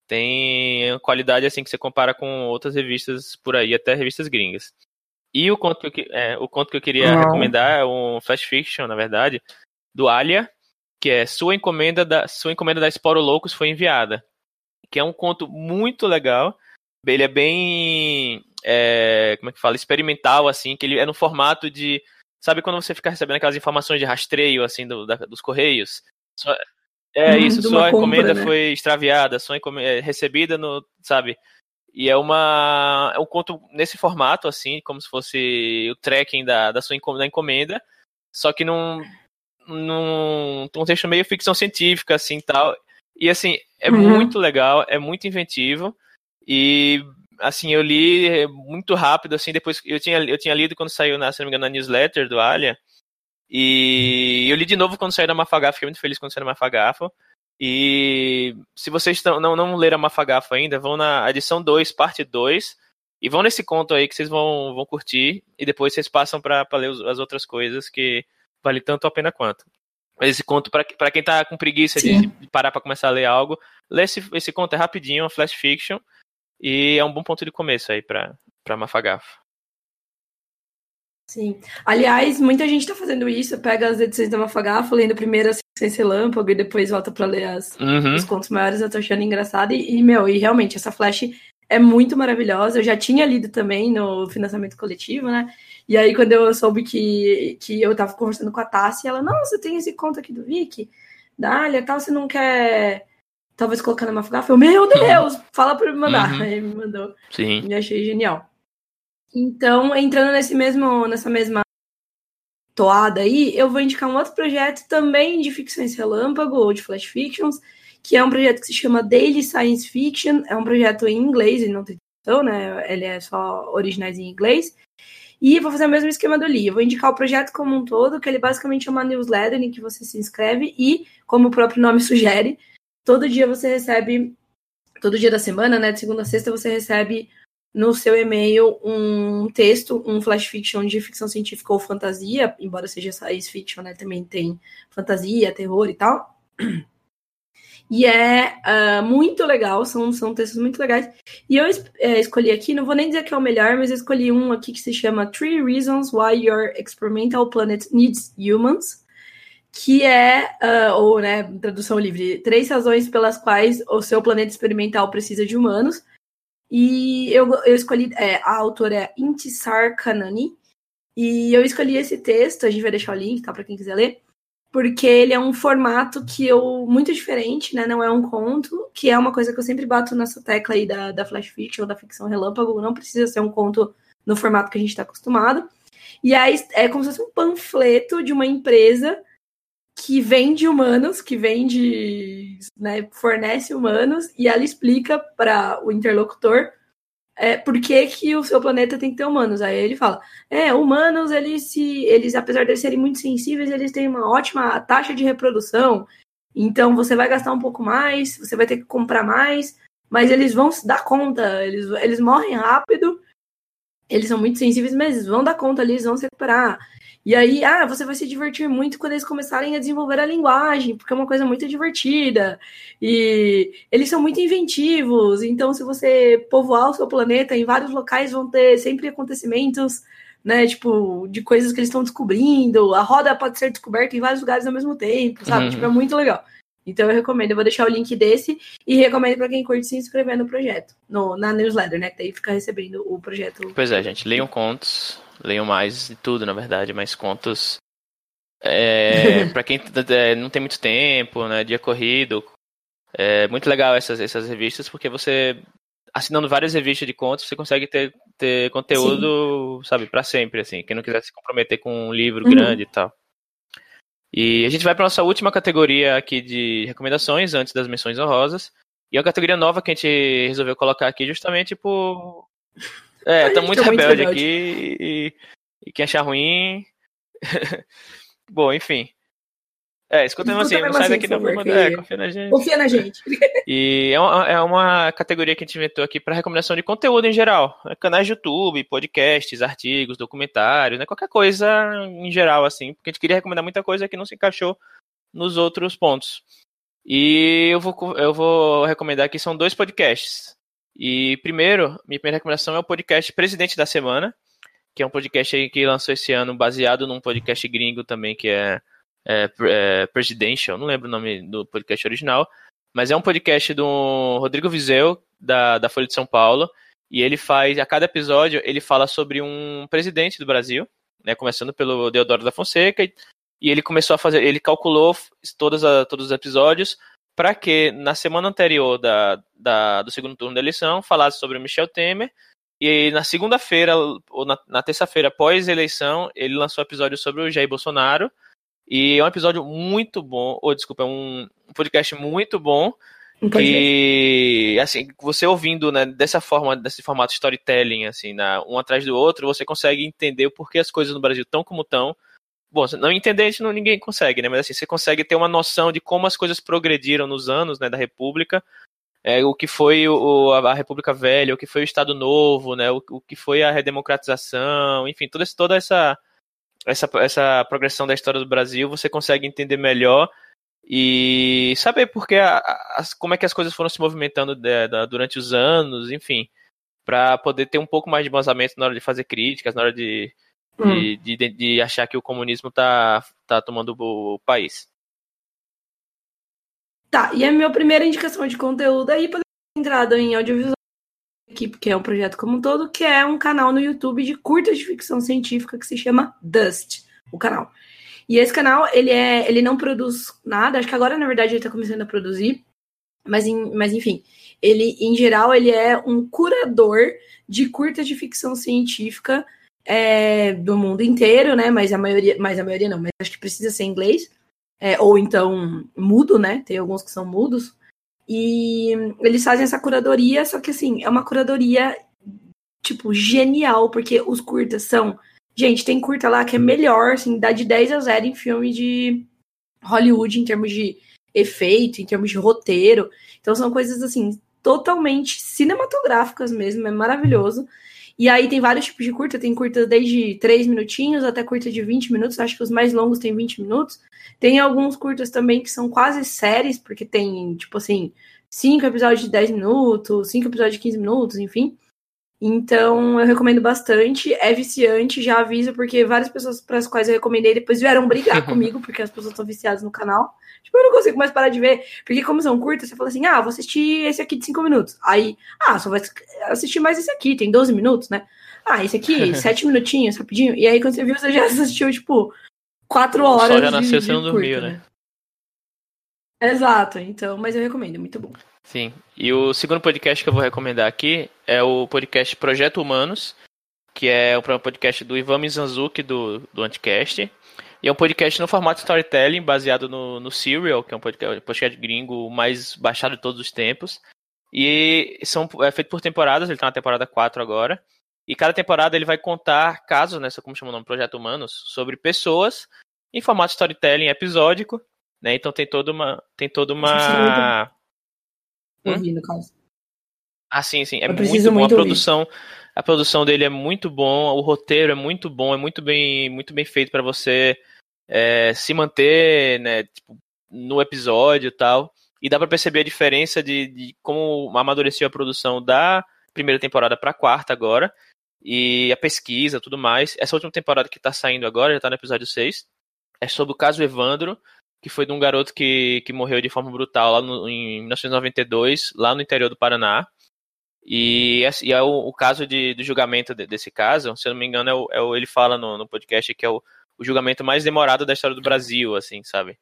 tem qualidade, assim, que você compara com outras revistas por aí, até revistas gringas. E o conto que, é, o conto que eu queria Não. recomendar é um flash fiction, na verdade, do Alia, que é Sua Encomenda da, Sua Encomenda da Esporo Loucos foi enviada, que é um conto muito legal, ele é bem, é, como é que fala, experimental, assim, que ele é no formato de, sabe quando você fica recebendo aquelas informações de rastreio, assim, do, da, dos correios? é hum, isso, sua encomenda né? foi extraviada, sua encomenda, é, recebida no, sabe? E é uma, é um conto nesse formato, assim, como se fosse o tracking da, da sua encomenda, da encomenda só que num, num contexto meio ficção científica, assim, tal. E, assim, é uhum. muito legal, é muito inventivo. E assim, eu li muito rápido, assim, depois eu tinha, eu tinha lido quando saiu, na, se não me engano, na newsletter do Alia. E eu li de novo quando saiu da Mafagafa, fiquei muito feliz quando saiu da Mafagafa. E se vocês tão, não, não leram a Mafagafa ainda, vão na edição 2, parte 2, e vão nesse conto aí que vocês vão, vão curtir, e depois vocês passam para ler as outras coisas que vale tanto a pena quanto. Esse conto, para quem tá com preguiça de, de, parar para começar a ler algo, lê esse, esse conto, é rapidinho, é uma flash fiction, e é um bom ponto de começo aí para Mafagafo. Sim. Aliás, muita gente está fazendo isso, pega as edições da Mafagafo, lendo primeiro assim, sem ser lâmpago e depois volta para ler as, uhum. os contos maiores, eu tô achando engraçado. E, e, meu, e realmente, essa flash é muito maravilhosa. Eu já tinha lido também no financiamento coletivo, né? E aí, quando eu soube que, que eu tava conversando com a Tassi, ela, não, você tem esse conto aqui do Vicky, Dália, tal, você não quer talvez colocando uma fogafa. Eu, meu Deus, fala para me mandar. Uhum. Aí me mandou. Sim. E achei genial. Então, entrando nesse mesmo, nessa mesma toada aí, eu vou indicar um outro projeto também de ficções relâmpago ou de flash fictions, que é um projeto que se chama Daily Science Fiction. É um projeto em inglês, ele não tem tradução, né? Ele é só originais em inglês. E vou fazer o mesmo esquema do Lee. Eu vou indicar o projeto como um todo, que ele basicamente é uma newsletter em que você se inscreve e, como o próprio nome sugere, todo dia você recebe, todo dia da semana, né, de segunda a sexta, você recebe no seu e-mail um texto, um flash fiction de ficção científica ou fantasia, embora seja science fiction, né, também tem fantasia, terror e tal. E é uh, muito legal, são, são textos muito legais. E eu é, escolhi aqui, não vou nem dizer que é o melhor, mas eu escolhi um aqui que se chama Three Reasons Why Your Experimental Planet Needs Humans, que é, uh, ou né, tradução livre, três razões pelas quais o seu planeta experimental precisa de humanos. E eu, eu escolhi, é, a autora é Intisar Kanani, e eu escolhi esse texto, a gente vai deixar o link, tá, para quem quiser ler porque ele é um formato que eu muito diferente, né? Não é um conto, que é uma coisa que eu sempre bato nessa tecla aí da, da flash fiction ou da ficção relâmpago, não precisa ser um conto no formato que a gente está acostumado. E aí é como se fosse um panfleto de uma empresa que vende humanos, que vende, né, fornece humanos, e ela explica para o interlocutor é, por que, que o seu planeta tem que ter humanos? Aí ele fala, é, humanos, eles se. Eles, apesar de serem muito sensíveis, eles têm uma ótima taxa de reprodução. Então você vai gastar um pouco mais, você vai ter que comprar mais, mas eles vão se dar conta, eles, eles morrem rápido, eles são muito sensíveis, mas eles vão dar conta ali, eles vão se recuperar. E aí, ah, você vai se divertir muito quando eles começarem a desenvolver a linguagem, porque é uma coisa muito divertida. E eles são muito inventivos, então se você povoar o seu planeta, em vários locais vão ter sempre acontecimentos, né, tipo, de coisas que eles estão descobrindo. A roda pode ser descoberta em vários lugares ao mesmo tempo, sabe? Uhum. Tipo, é muito legal. Então eu recomendo, eu vou deixar o link desse e recomendo para quem curte se inscrever no projeto, no, na newsletter, né? Que daí fica recebendo o projeto. Pois é, gente, leiam contos, leiam mais de tudo, na verdade, mas contos. É, para quem é, não tem muito tempo, né, dia corrido, é muito legal essas, essas revistas, porque você, assinando várias revistas de contos, você consegue ter, ter conteúdo, Sim. sabe, para sempre, assim. Quem não quiser se comprometer com um livro uhum. grande e tal. E a gente vai para nossa última categoria aqui de recomendações, antes das menções honrosas. E é uma categoria nova que a gente resolveu colocar aqui justamente por é, tá muito, rebelde, rebelde, aqui e, e quem achar ruim. Bom, enfim. É, escuta mesmo assim, não sai daqui não. Favor, é, confia na gente. Confia na gente. e é uma, é uma categoria que a gente inventou aqui para recomendação de conteúdo em geral. Né? Canais de YouTube, podcasts, artigos, documentários, né? Qualquer coisa em geral, assim. Porque a gente queria recomendar muita coisa que não se encaixou nos outros pontos. E eu vou, eu vou recomendar aqui, são dois podcasts. E primeiro, minha primeira recomendação é o podcast Presidente da Semana, que é um podcast que lançou esse ano baseado num podcast gringo também que é, é, é Presidential, não lembro o nome do podcast original, mas é um podcast do Rodrigo Vizeu, da, da Folha de São Paulo, e ele faz, a cada episódio, ele fala sobre um presidente do Brasil, né, começando pelo Deodoro da Fonseca, e, e ele começou a fazer, ele calculou todos, a, todos os episódios para que na semana anterior da, da, do segundo turno da eleição falasse sobre o Michel Temer. E na segunda-feira, ou na, na terça-feira após a eleição, ele lançou um episódio sobre o Jair Bolsonaro. E é um episódio muito bom, ou desculpa, é um podcast muito bom. E assim, você ouvindo né, dessa forma, desse formato storytelling, assim, na, um atrás do outro, você consegue entender o porquê as coisas no Brasil estão como estão Bom, não entender gente não, ninguém consegue, né? Mas assim, você consegue ter uma noção de como as coisas progrediram nos anos né, da República, é, o que foi o, a República Velha, o que foi o Estado Novo, né? O, o que foi a redemocratização, enfim, toda, toda essa, essa, essa progressão da história do Brasil, você consegue entender melhor e saber porque a, a, como é que as coisas foram se movimentando de, de, durante os anos, enfim, para poder ter um pouco mais de embasamento na hora de fazer críticas, na hora de hum. de, de, de, achar que o comunismo tá, tá tomando o, país. Tá, e a minha primeira indicação de conteúdo aí poderia ter entrado em audiovisual aqui, porque é um projeto como um todo, que é um canal no YouTube de curtas de ficção científica que se chama Dust, o canal. E esse canal, ele é, ele não produz nada, acho que agora, na verdade, ele tá começando a produzir, mas, em, mas enfim, ele, em geral, ele é um curador de curtas de ficção científica é, do mundo inteiro, né? Mas a maioria, mas a maioria não, mas acho que precisa ser inglês. É, ou então mudo, né? Tem alguns que são mudos. E eles fazem essa curadoria, só que assim, é uma curadoria, tipo, genial, porque os curtas são. Gente, tem curta lá que é melhor, assim, dá de 10 a 0 em filme de Hollywood em termos de efeito, em termos de roteiro. Então são coisas assim totalmente cinematográficas mesmo, é maravilhoso. E aí tem vários tipos de curta, tem curta desde 3 minutinhos até curta de 20 minutos, acho que os mais longos têm 20 minutos. Tem alguns curtas também que são quase séries, porque tem, tipo assim, 5 episódios de 10 minutos, 5 episódios de 15 minutos, enfim. Então, eu recomendo bastante. É viciante, já aviso, porque várias pessoas para as quais eu recomendei depois vieram brigar comigo, porque as pessoas estão viciadas no canal. Tipo, eu não consigo mais parar de ver. Porque, como são curtas, você fala assim: ah, vou assistir esse aqui de 5 minutos. Aí, ah, só vai assistir mais esse aqui, tem 12 minutos, né? Ah, esse aqui, 7 minutinhos, rapidinho. E aí, quando você viu, você já assistiu, tipo, 4 horas. Só já nasceu, de, você não dormiu, né? né? Exato, então, mas eu recomendo, é muito bom. Sim. E o segundo podcast que eu vou recomendar aqui é o podcast Projeto Humanos, que é um podcast do Ivan Mizanzuki, do, do Anticast. E é um podcast no formato storytelling, baseado no, no Serial, que é um podcast, podcast gringo mais baixado de todos os tempos. E são, é feito por temporadas, ele está na temporada 4 agora. E cada temporada ele vai contar casos, né, como chama o nome, Projeto Humanos, sobre pessoas em formato storytelling episódico, né? Então tem toda uma tem toda uma Hum? no caso. Ah, sim, sim. É muito bom. Muito a produção, ouvir. a produção dele é muito bom, o roteiro é muito bom, é muito bem, muito bem feito para você é, se manter, né, tipo, no episódio e tal. E dá para perceber a diferença de, de como amadureceu a produção da primeira temporada para a quarta agora. E a pesquisa, tudo mais. Essa última temporada que tá saindo agora, já tá no episódio 6, é sobre o caso Evandro, que foi de um garoto que, que morreu de forma brutal lá no, em 1992, lá no interior do Paraná. E, e é o, o caso de, do julgamento de, desse caso, se eu não me engano, é o, é o ele fala no, no, podcast que é o, o, julgamento mais demorado da história do Brasil, assim, sabe?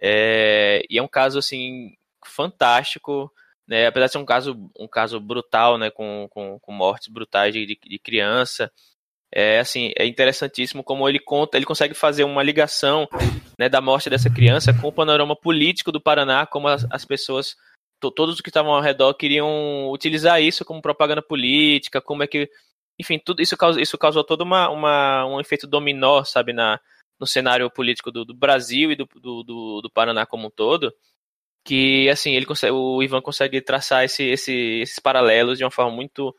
É, e é um caso, assim, fantástico, né? Apesar de ser um caso, um caso brutal, né? Com, com, com mortes brutais de, de, de criança, é assim, é interessantíssimo como ele conta, ele consegue fazer uma ligação né, da morte dessa criança com o panorama político do Paraná, como as, as pessoas, to, todos que estavam ao redor queriam utilizar isso como propaganda política, como é que, enfim, tudo isso causou, isso causou todo uma, uma, um efeito dominó, sabe, na, no cenário político do, do Brasil e do, do, do, Paraná como um todo, que assim ele consegue, o Ivan consegue traçar esse, esse, esses paralelos de uma forma muito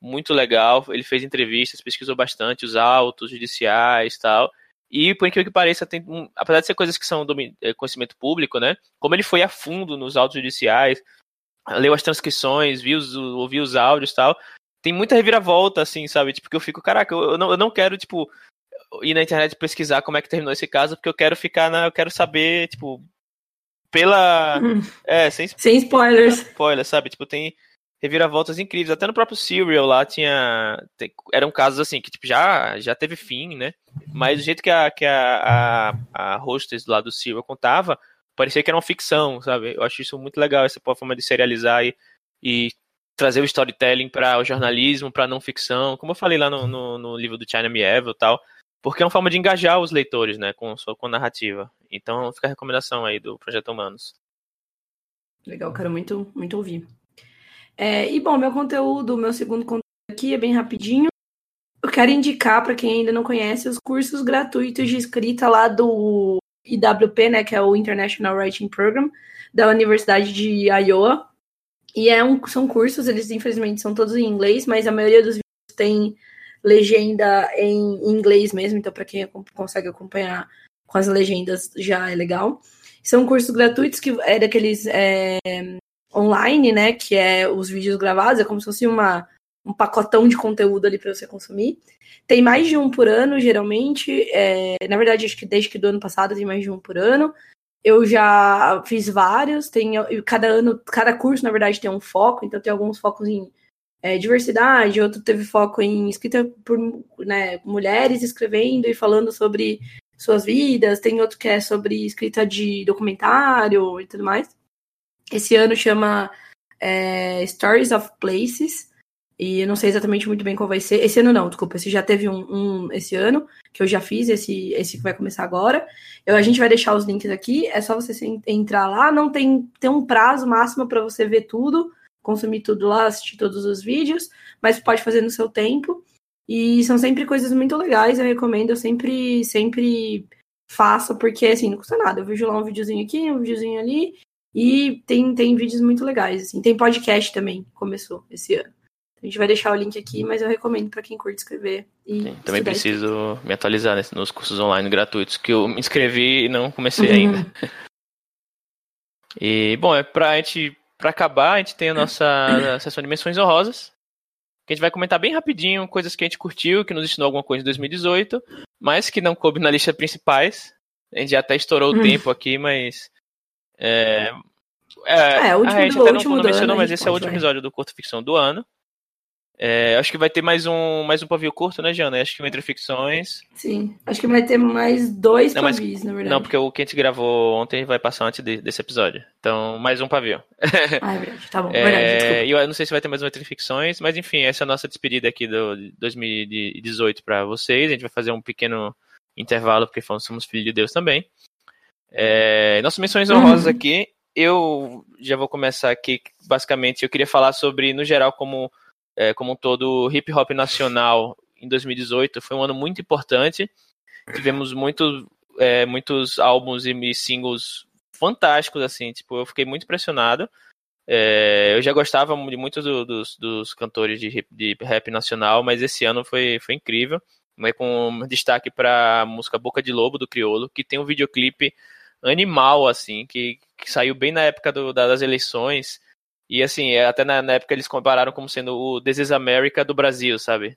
muito legal. Ele fez entrevistas, pesquisou bastante os autos judiciais e tal. E, por incrível que pareça, tem, um, apesar de ser coisas que são é, conhecimento público, né? Como ele foi a fundo nos autos judiciais, leu as transcrições, viu os, ouviu os áudios e tal, tem muita reviravolta, assim, sabe? Tipo, que eu fico, caraca, eu, eu, não, eu não quero, tipo, ir na internet pesquisar como é que terminou esse caso, porque eu quero ficar na. Eu quero saber, tipo, pela. Hum. É, sem, sem spoilers. Spoiler, sabe? Tipo, tem reviravoltas incríveis. Até no próprio Serial lá tinha. Eram casos assim que tipo, já, já teve fim, né? Mas do jeito que a, que a, a, a hostess lá do Serial contava, parecia que era uma ficção, sabe? Eu acho isso muito legal, essa forma de serializar e, e trazer o storytelling para o jornalismo, para não ficção, como eu falei lá no, no, no livro do China Evil e tal, porque é uma forma de engajar os leitores, né, com, com a narrativa. Então fica a recomendação aí do Projeto Humanos. Legal, quero muito, muito ouvir. É, e bom, meu conteúdo, meu segundo conteúdo aqui é bem rapidinho. Eu quero indicar para quem ainda não conhece os cursos gratuitos de escrita lá do IWP, né, que é o International Writing Program da Universidade de Iowa. E é um, são cursos, eles infelizmente são todos em inglês, mas a maioria dos vídeos tem legenda em inglês mesmo, então para quem consegue acompanhar com as legendas já é legal. São cursos gratuitos que é daqueles é, online, né? Que é os vídeos gravados, é como se fosse uma, um pacotão de conteúdo ali para você consumir. Tem mais de um por ano, geralmente. É, na verdade, acho que desde que do ano passado tem mais de um por ano. Eu já fiz vários, tem cada ano, cada curso, na verdade, tem um foco, então tem alguns focos em é, diversidade, outro teve foco em escrita por né, mulheres escrevendo e falando sobre suas vidas, tem outro que é sobre escrita de documentário e tudo mais. Esse ano chama é, Stories of Places. E eu não sei exatamente muito bem qual vai ser. Esse ano não, desculpa. Esse já teve um, um esse ano, que eu já fiz, esse, esse que vai começar agora. Eu, a gente vai deixar os links aqui. É só você entrar lá. Não tem, tem um prazo máximo para você ver tudo, consumir tudo lá, assistir todos os vídeos, mas pode fazer no seu tempo. E são sempre coisas muito legais, eu recomendo. Eu sempre, sempre faça, porque assim, não custa nada. Eu vejo lá um videozinho aqui, um videozinho ali, e tem, tem vídeos muito legais, assim. Tem podcast também, começou esse ano. A gente vai deixar o link aqui, mas eu recomendo para quem curte escrever. E Sim, também preciso me atualizar nesse, nos cursos online gratuitos, que eu me inscrevi e não comecei uhum. ainda. E, bom, é pra gente, pra acabar, a gente tem a nossa sessão de menções honrosas, que a gente vai comentar bem rapidinho coisas que a gente curtiu, que nos ensinou alguma coisa em 2018, mas que não coube na lista principais. A gente já até estourou o hum. tempo aqui, mas. É, é, é o último, a gente até não, não mencionou, mas esse é o último episódio do Curto Ficção do ano. É, acho que vai ter mais um, mais um pavio curto, né, Jana? Acho que entre ficções. Sim, acho que vai ter mais dois não, pavios, mas, na verdade. Não, porque o que a gente gravou ontem vai passar antes de, desse episódio. Então, mais um pavio. Ah, é verdade. Tá bom, é, verdade, eu não sei se vai ter mais uma entre ficções, mas enfim, essa é a nossa despedida aqui do 2018 para vocês. A gente vai fazer um pequeno intervalo, porque somos filhos de Deus também. É, nossas menções honrosas uhum. aqui, eu já vou começar aqui. Basicamente, eu queria falar sobre, no geral, como é, como um todo, hip hop nacional em 2018 foi um ano muito importante. Tivemos muito, é, muitos álbuns e singles fantásticos, assim, tipo, eu fiquei muito impressionado. É, eu já gostava de muitos do, dos, dos cantores de, hip, de rap nacional, mas esse ano foi, foi incrível. Né, com destaque para a música Boca de Lobo do Criolo, que tem um videoclipe animal, assim, que, que saiu bem na época do, das eleições. E assim, é, até na, na, época eles compararam como sendo o This is America do Brasil, sabe?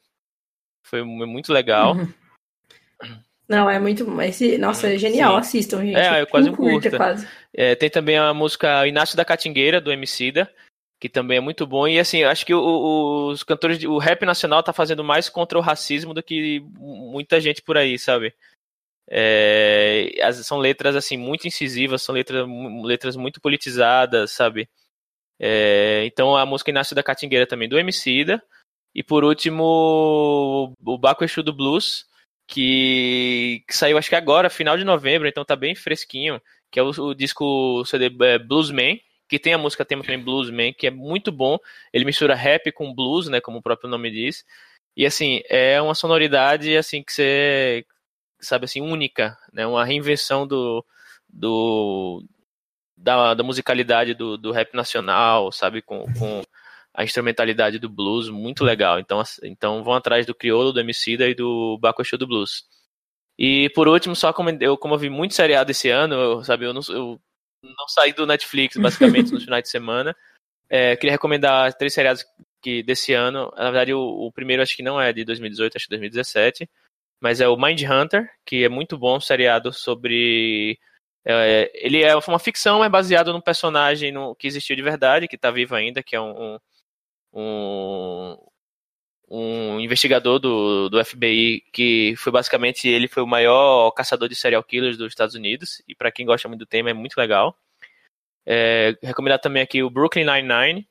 Foi muito legal. Não, é muito. Esse, nossa, é genial. Sim. Assistam, gente. É, é quase um curta. Quase. É, tem também a música Inácio da Catingueira, do Emicida, que também é muito bom. E assim, acho que o, o, os cantores, o rap nacional tá fazendo mais contra o racismo do que muita gente por aí, sabe? É, são letras assim muito incisivas, são letras, letras muito politizadas, sabe? É, então a música Inácio da Catingueira também do Emicida. E por último, o Baco Exu do Blues, que, que, saiu acho que agora, final de novembro, então tá bem fresquinho, que é o, o disco o CD é, Bluesman, que tem a música tema também Bluesman, que é muito bom. Ele mistura rap com blues, né, como o próprio nome diz. E assim, é uma sonoridade assim que você sabe assim única, né, uma reinvenção do, do da, da musicalidade do, do rap nacional, sabe? Com, com a instrumentalidade do blues, muito legal. Então, então vão atrás do Criolo, do Emicida e do Baco Show do Blues. E por último, só como eu, como eu vi muito seriado esse ano, eu, sabe, eu não, eu não saí do Netflix basicamente nos finais de semana. É, queria recomendar três seriados que desse ano. Na verdade, o, o, primeiro acho que não é de 2018, acho que 2017. Mas é o Mind Hunter, que é muito bom, seriado sobre é, ele é uma ficção, é baseado num personagem no, que existiu de verdade, que está vivo ainda, que é um, um, um investigador do, do FBI que foi basicamente ele foi o maior caçador de serial killers dos Estados Unidos e para quem gosta muito do tema é muito legal. É, recomendar também aqui o Brooklyn Nine-Nine,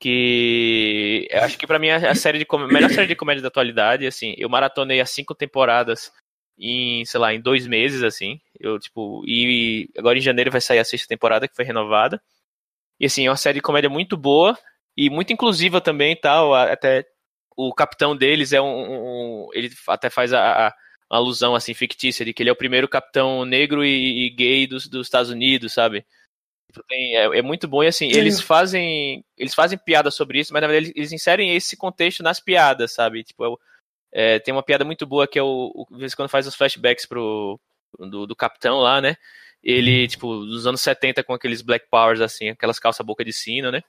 que acho que para mim é a série de melhor série de comédia da atualidade. Assim, eu maratonei as cinco temporadas em, sei lá, em dois meses, assim. Eu, tipo, e agora em janeiro vai sair a sexta temporada, que foi renovada. E, assim, é uma série de comédia muito boa e muito inclusiva também tal. Até o capitão deles é um. um ele até faz a, a, alusão, assim, fictícia, de que ele é o primeiro capitão negro e, e gay dos, dos Estados Unidos, sabe? Tem, é, é, muito bom e assim, eles fazem eles fazem piadas sobre isso, mas na verdade eles, inserem esse contexto nas piadas, sabe? Tipo, é é, tem uma piada muito boa que é o, o de vez em quando faz os flashbacks pro, do, do capitão lá, né? Ele, uhum. tipo, dos anos 70 com aqueles Black Powers, assim, aquelas calça boca de sino, né?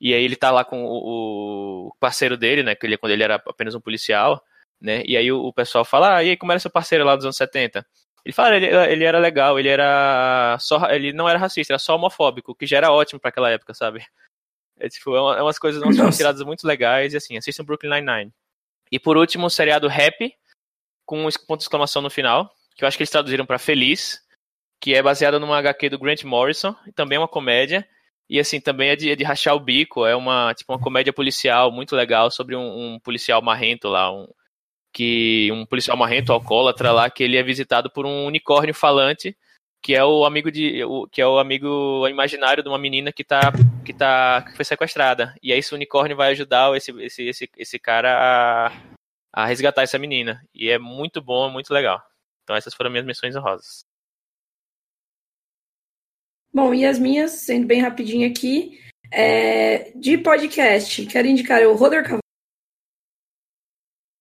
E aí ele tá lá com o, o parceiro dele, né? Que ele, quando ele era apenas um policial, né? E aí o, o pessoal fala, ah, e aí como era seu parceiro lá dos anos 70? Ele fala, ele, ele era legal, ele era só, ele não era racista, era só homofóbico, que já era ótimo para aquela época, sabe? É tipo, é, umas coisas não tiradas muito legais e assim, assistam Brooklyn Nine-Nine. E por último, o seriado Rap, com um ponto de exclamação no final, que eu acho que eles traduziram para Feliz, que é baseado numa HQ do Grant Morrison, também é uma comédia, e assim, também é de, é de rachar o bico, é uma, tipo, uma comédia policial muito legal sobre um, um policial marrento lá, um, que um policial marrento, alcoólatra lá, que ele é visitado por um unicórnio falante, que é o amigo de o, que é o amigo imaginário de uma menina que tá que tá que foi sequestrada. E aí esse unicórnio vai ajudar esse esse esse, esse cara a, a resgatar essa menina. E é muito bom, muito legal. Então essas foram minhas menções honrosas. Bom, e as minhas, sendo bem rapidinho aqui, é, de podcast, quero indicar o Roder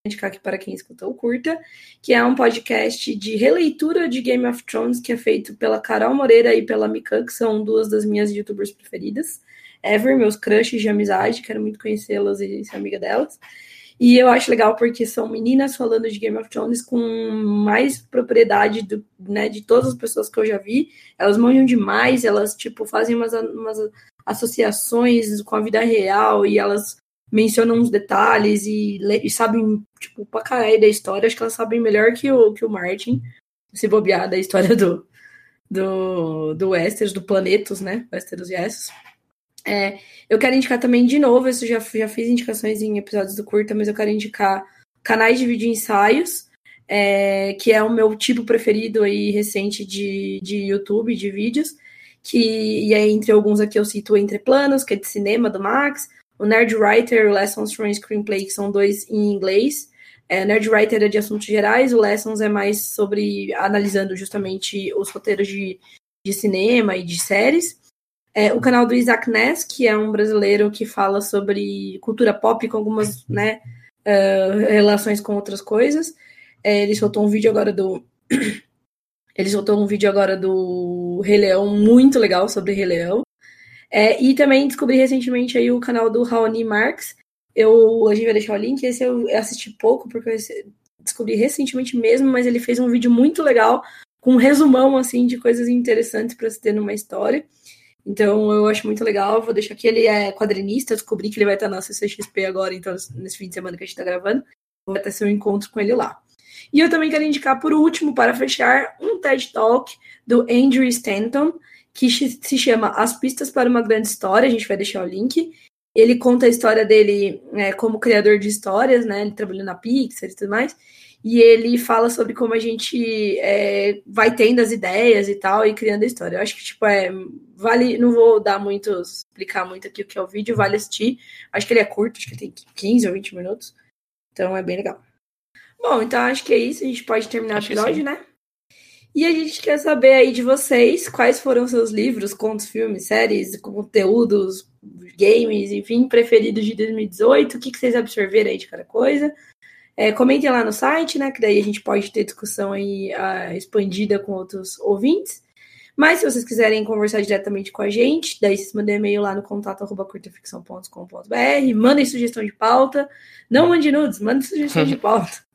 indicar aqui para quem escutou Curta, que é um podcast de releitura de Game of Thrones, que é feito pela Carol Moreira e pela Mika, que são duas das minhas youtubers preferidas. Ever, meus crushes de amizade, quero muito conhecê-las e ser amiga delas. E eu acho legal porque são meninas falando de Game of Thrones com mais propriedade do, né, de todas as pessoas que eu já vi. Elas manjam demais, elas tipo fazem umas, umas associações com a vida real e elas mencionam uns detalhes e, e sabem, tipo, pra caralho da história. Acho que elas sabem melhor que o, que o Martin, se bobear da história do, do, do Westeros, do Planetos, né? Westeros e Essos. É, eu quero indicar também de novo, isso já, já fiz indicações em episódios do curta, mas eu quero indicar canais de vídeo ensaios, é, que é o meu tipo preferido aí recente de, de YouTube, de vídeos, que e aí entre alguns aqui eu cito Entre Planos, que é de cinema do Max, o Nerd Writer, o Lessons from Screenplay, que são dois em inglês. É, Nerd Writer é de assuntos gerais, o Lessons é mais sobre analisando justamente os roteiros de, de cinema e de séries. É, o canal do Isaac Ness, que é um brasileiro que fala sobre cultura pop com algumas né, uh, relações com outras coisas. É, ele soltou um vídeo agora do. ele soltou um vídeo agora do Rei Leão muito legal sobre Rei Leão. É, e também descobri recentemente aí o canal do Raoni Marx. Eu, a gente vai deixar o link. Esse eu assisti pouco, porque eu descobri recentemente mesmo, mas ele fez um vídeo muito legal, com um resumão assim de coisas interessantes para se ter numa história. Então eu acho muito legal. Vou deixar aqui. Ele é quadrinista. Descobri que ele vai estar na CCXP agora, então, nesse fim de semana que a gente está gravando. Vou ter seu encontro com ele lá. E eu também quero indicar, por último, para fechar, um TED Talk do Andrew Stanton, que se chama As Pistas para uma Grande História. A gente vai deixar o link. Ele conta a história dele é, como criador de histórias, né? Ele trabalhou na Pixar e tudo mais e ele fala sobre como a gente é, vai tendo as ideias e tal e criando a história. Eu acho que, tipo, é. Vale. Não vou dar muito. explicar muito aqui o que é o vídeo, vale assistir. Acho que ele é curto, acho que tem 15 ou 20 minutos. Então é bem legal. Bom, então acho que é isso. A gente pode terminar acho o episódio, né? E a gente quer saber aí de vocês quais foram seus livros, contos, filmes, séries, conteúdos, games, enfim, preferidos de 2018. O que, que vocês absorveram aí de cada coisa? É, comentem lá no site, né? Que daí a gente pode ter discussão aí uh, expandida com outros ouvintes. Mas se vocês quiserem conversar diretamente com a gente, daí vocês mandem e-mail lá no contato curtaficção.com.br, mandem sugestão de pauta. Não mande nudes, mandem sugestão de pauta.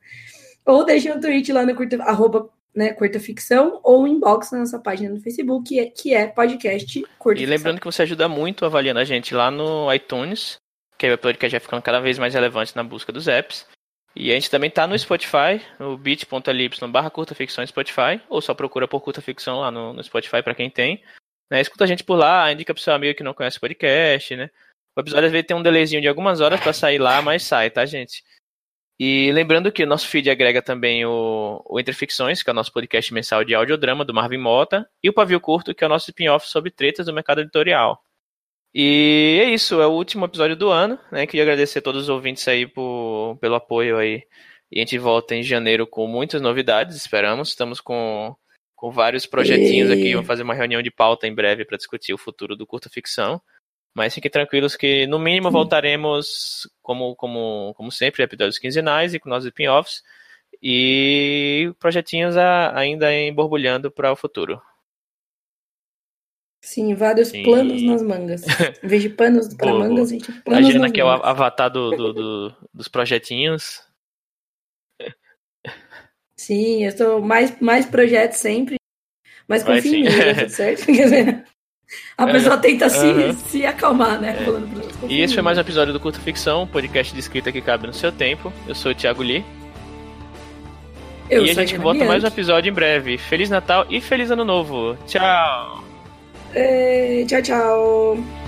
Ou deixem um tweet lá no curta, arroba, né, curta ficção ou inbox na nossa página no Facebook, que é, que é podcast curta E lembrando que você ajuda muito avaliando a gente lá no iTunes, que o podcast vai ficando cada vez mais relevante na busca dos apps. E a gente também tá no Spotify, no bit.ly barra curta ficção Spotify, ou só procura por curta ficção lá no, no Spotify para quem tem. Né? Escuta a gente por lá, indica pro seu amigo que não conhece o podcast, né? O episódio às vezes tem um delayzinho de algumas horas para sair lá, mas sai, tá, gente? E lembrando que o nosso feed agrega também o, o Entre Ficções, que é o nosso podcast mensal de audiodrama do Marvin Mota, e o Pavio Curto, que é o nosso spin-off sobre tretas do mercado editorial. E é isso, é o último episódio do ano, né? Queria agradecer a todos os ouvintes aí por, pelo apoio aí. E a gente volta em janeiro com muitas novidades, esperamos. Estamos com, com vários projetinhos aqui. Vamos fazer uma reunião de pauta em breve para discutir o futuro do curta ficção. Mas fiquem tranquilos que, no mínimo, voltaremos, como, como, como sempre, episódios quinzenais e com nossos spin-offs. E projetinhos a, ainda em borbulhando para o futuro. Sim, vários Sim. planos nas mangas. Em vez de panos para mangas, a gente planos Imagina que mangas. é o avatar do, do, do, dos projetinhos. Sim, eu estou mais, mais projetos sempre, mas confio em mim, tudo certo? A pessoa tenta se, se acalmar, né? É. E esse foi mais um episódio do Culto Ficção, podcast de escrita que cabe no seu tempo. Eu sou o Thiago Lee. Eu e a gente volta mais um episódio em breve. Feliz Natal e Feliz Ano Novo. Tchau! Eh, tchau, tchau.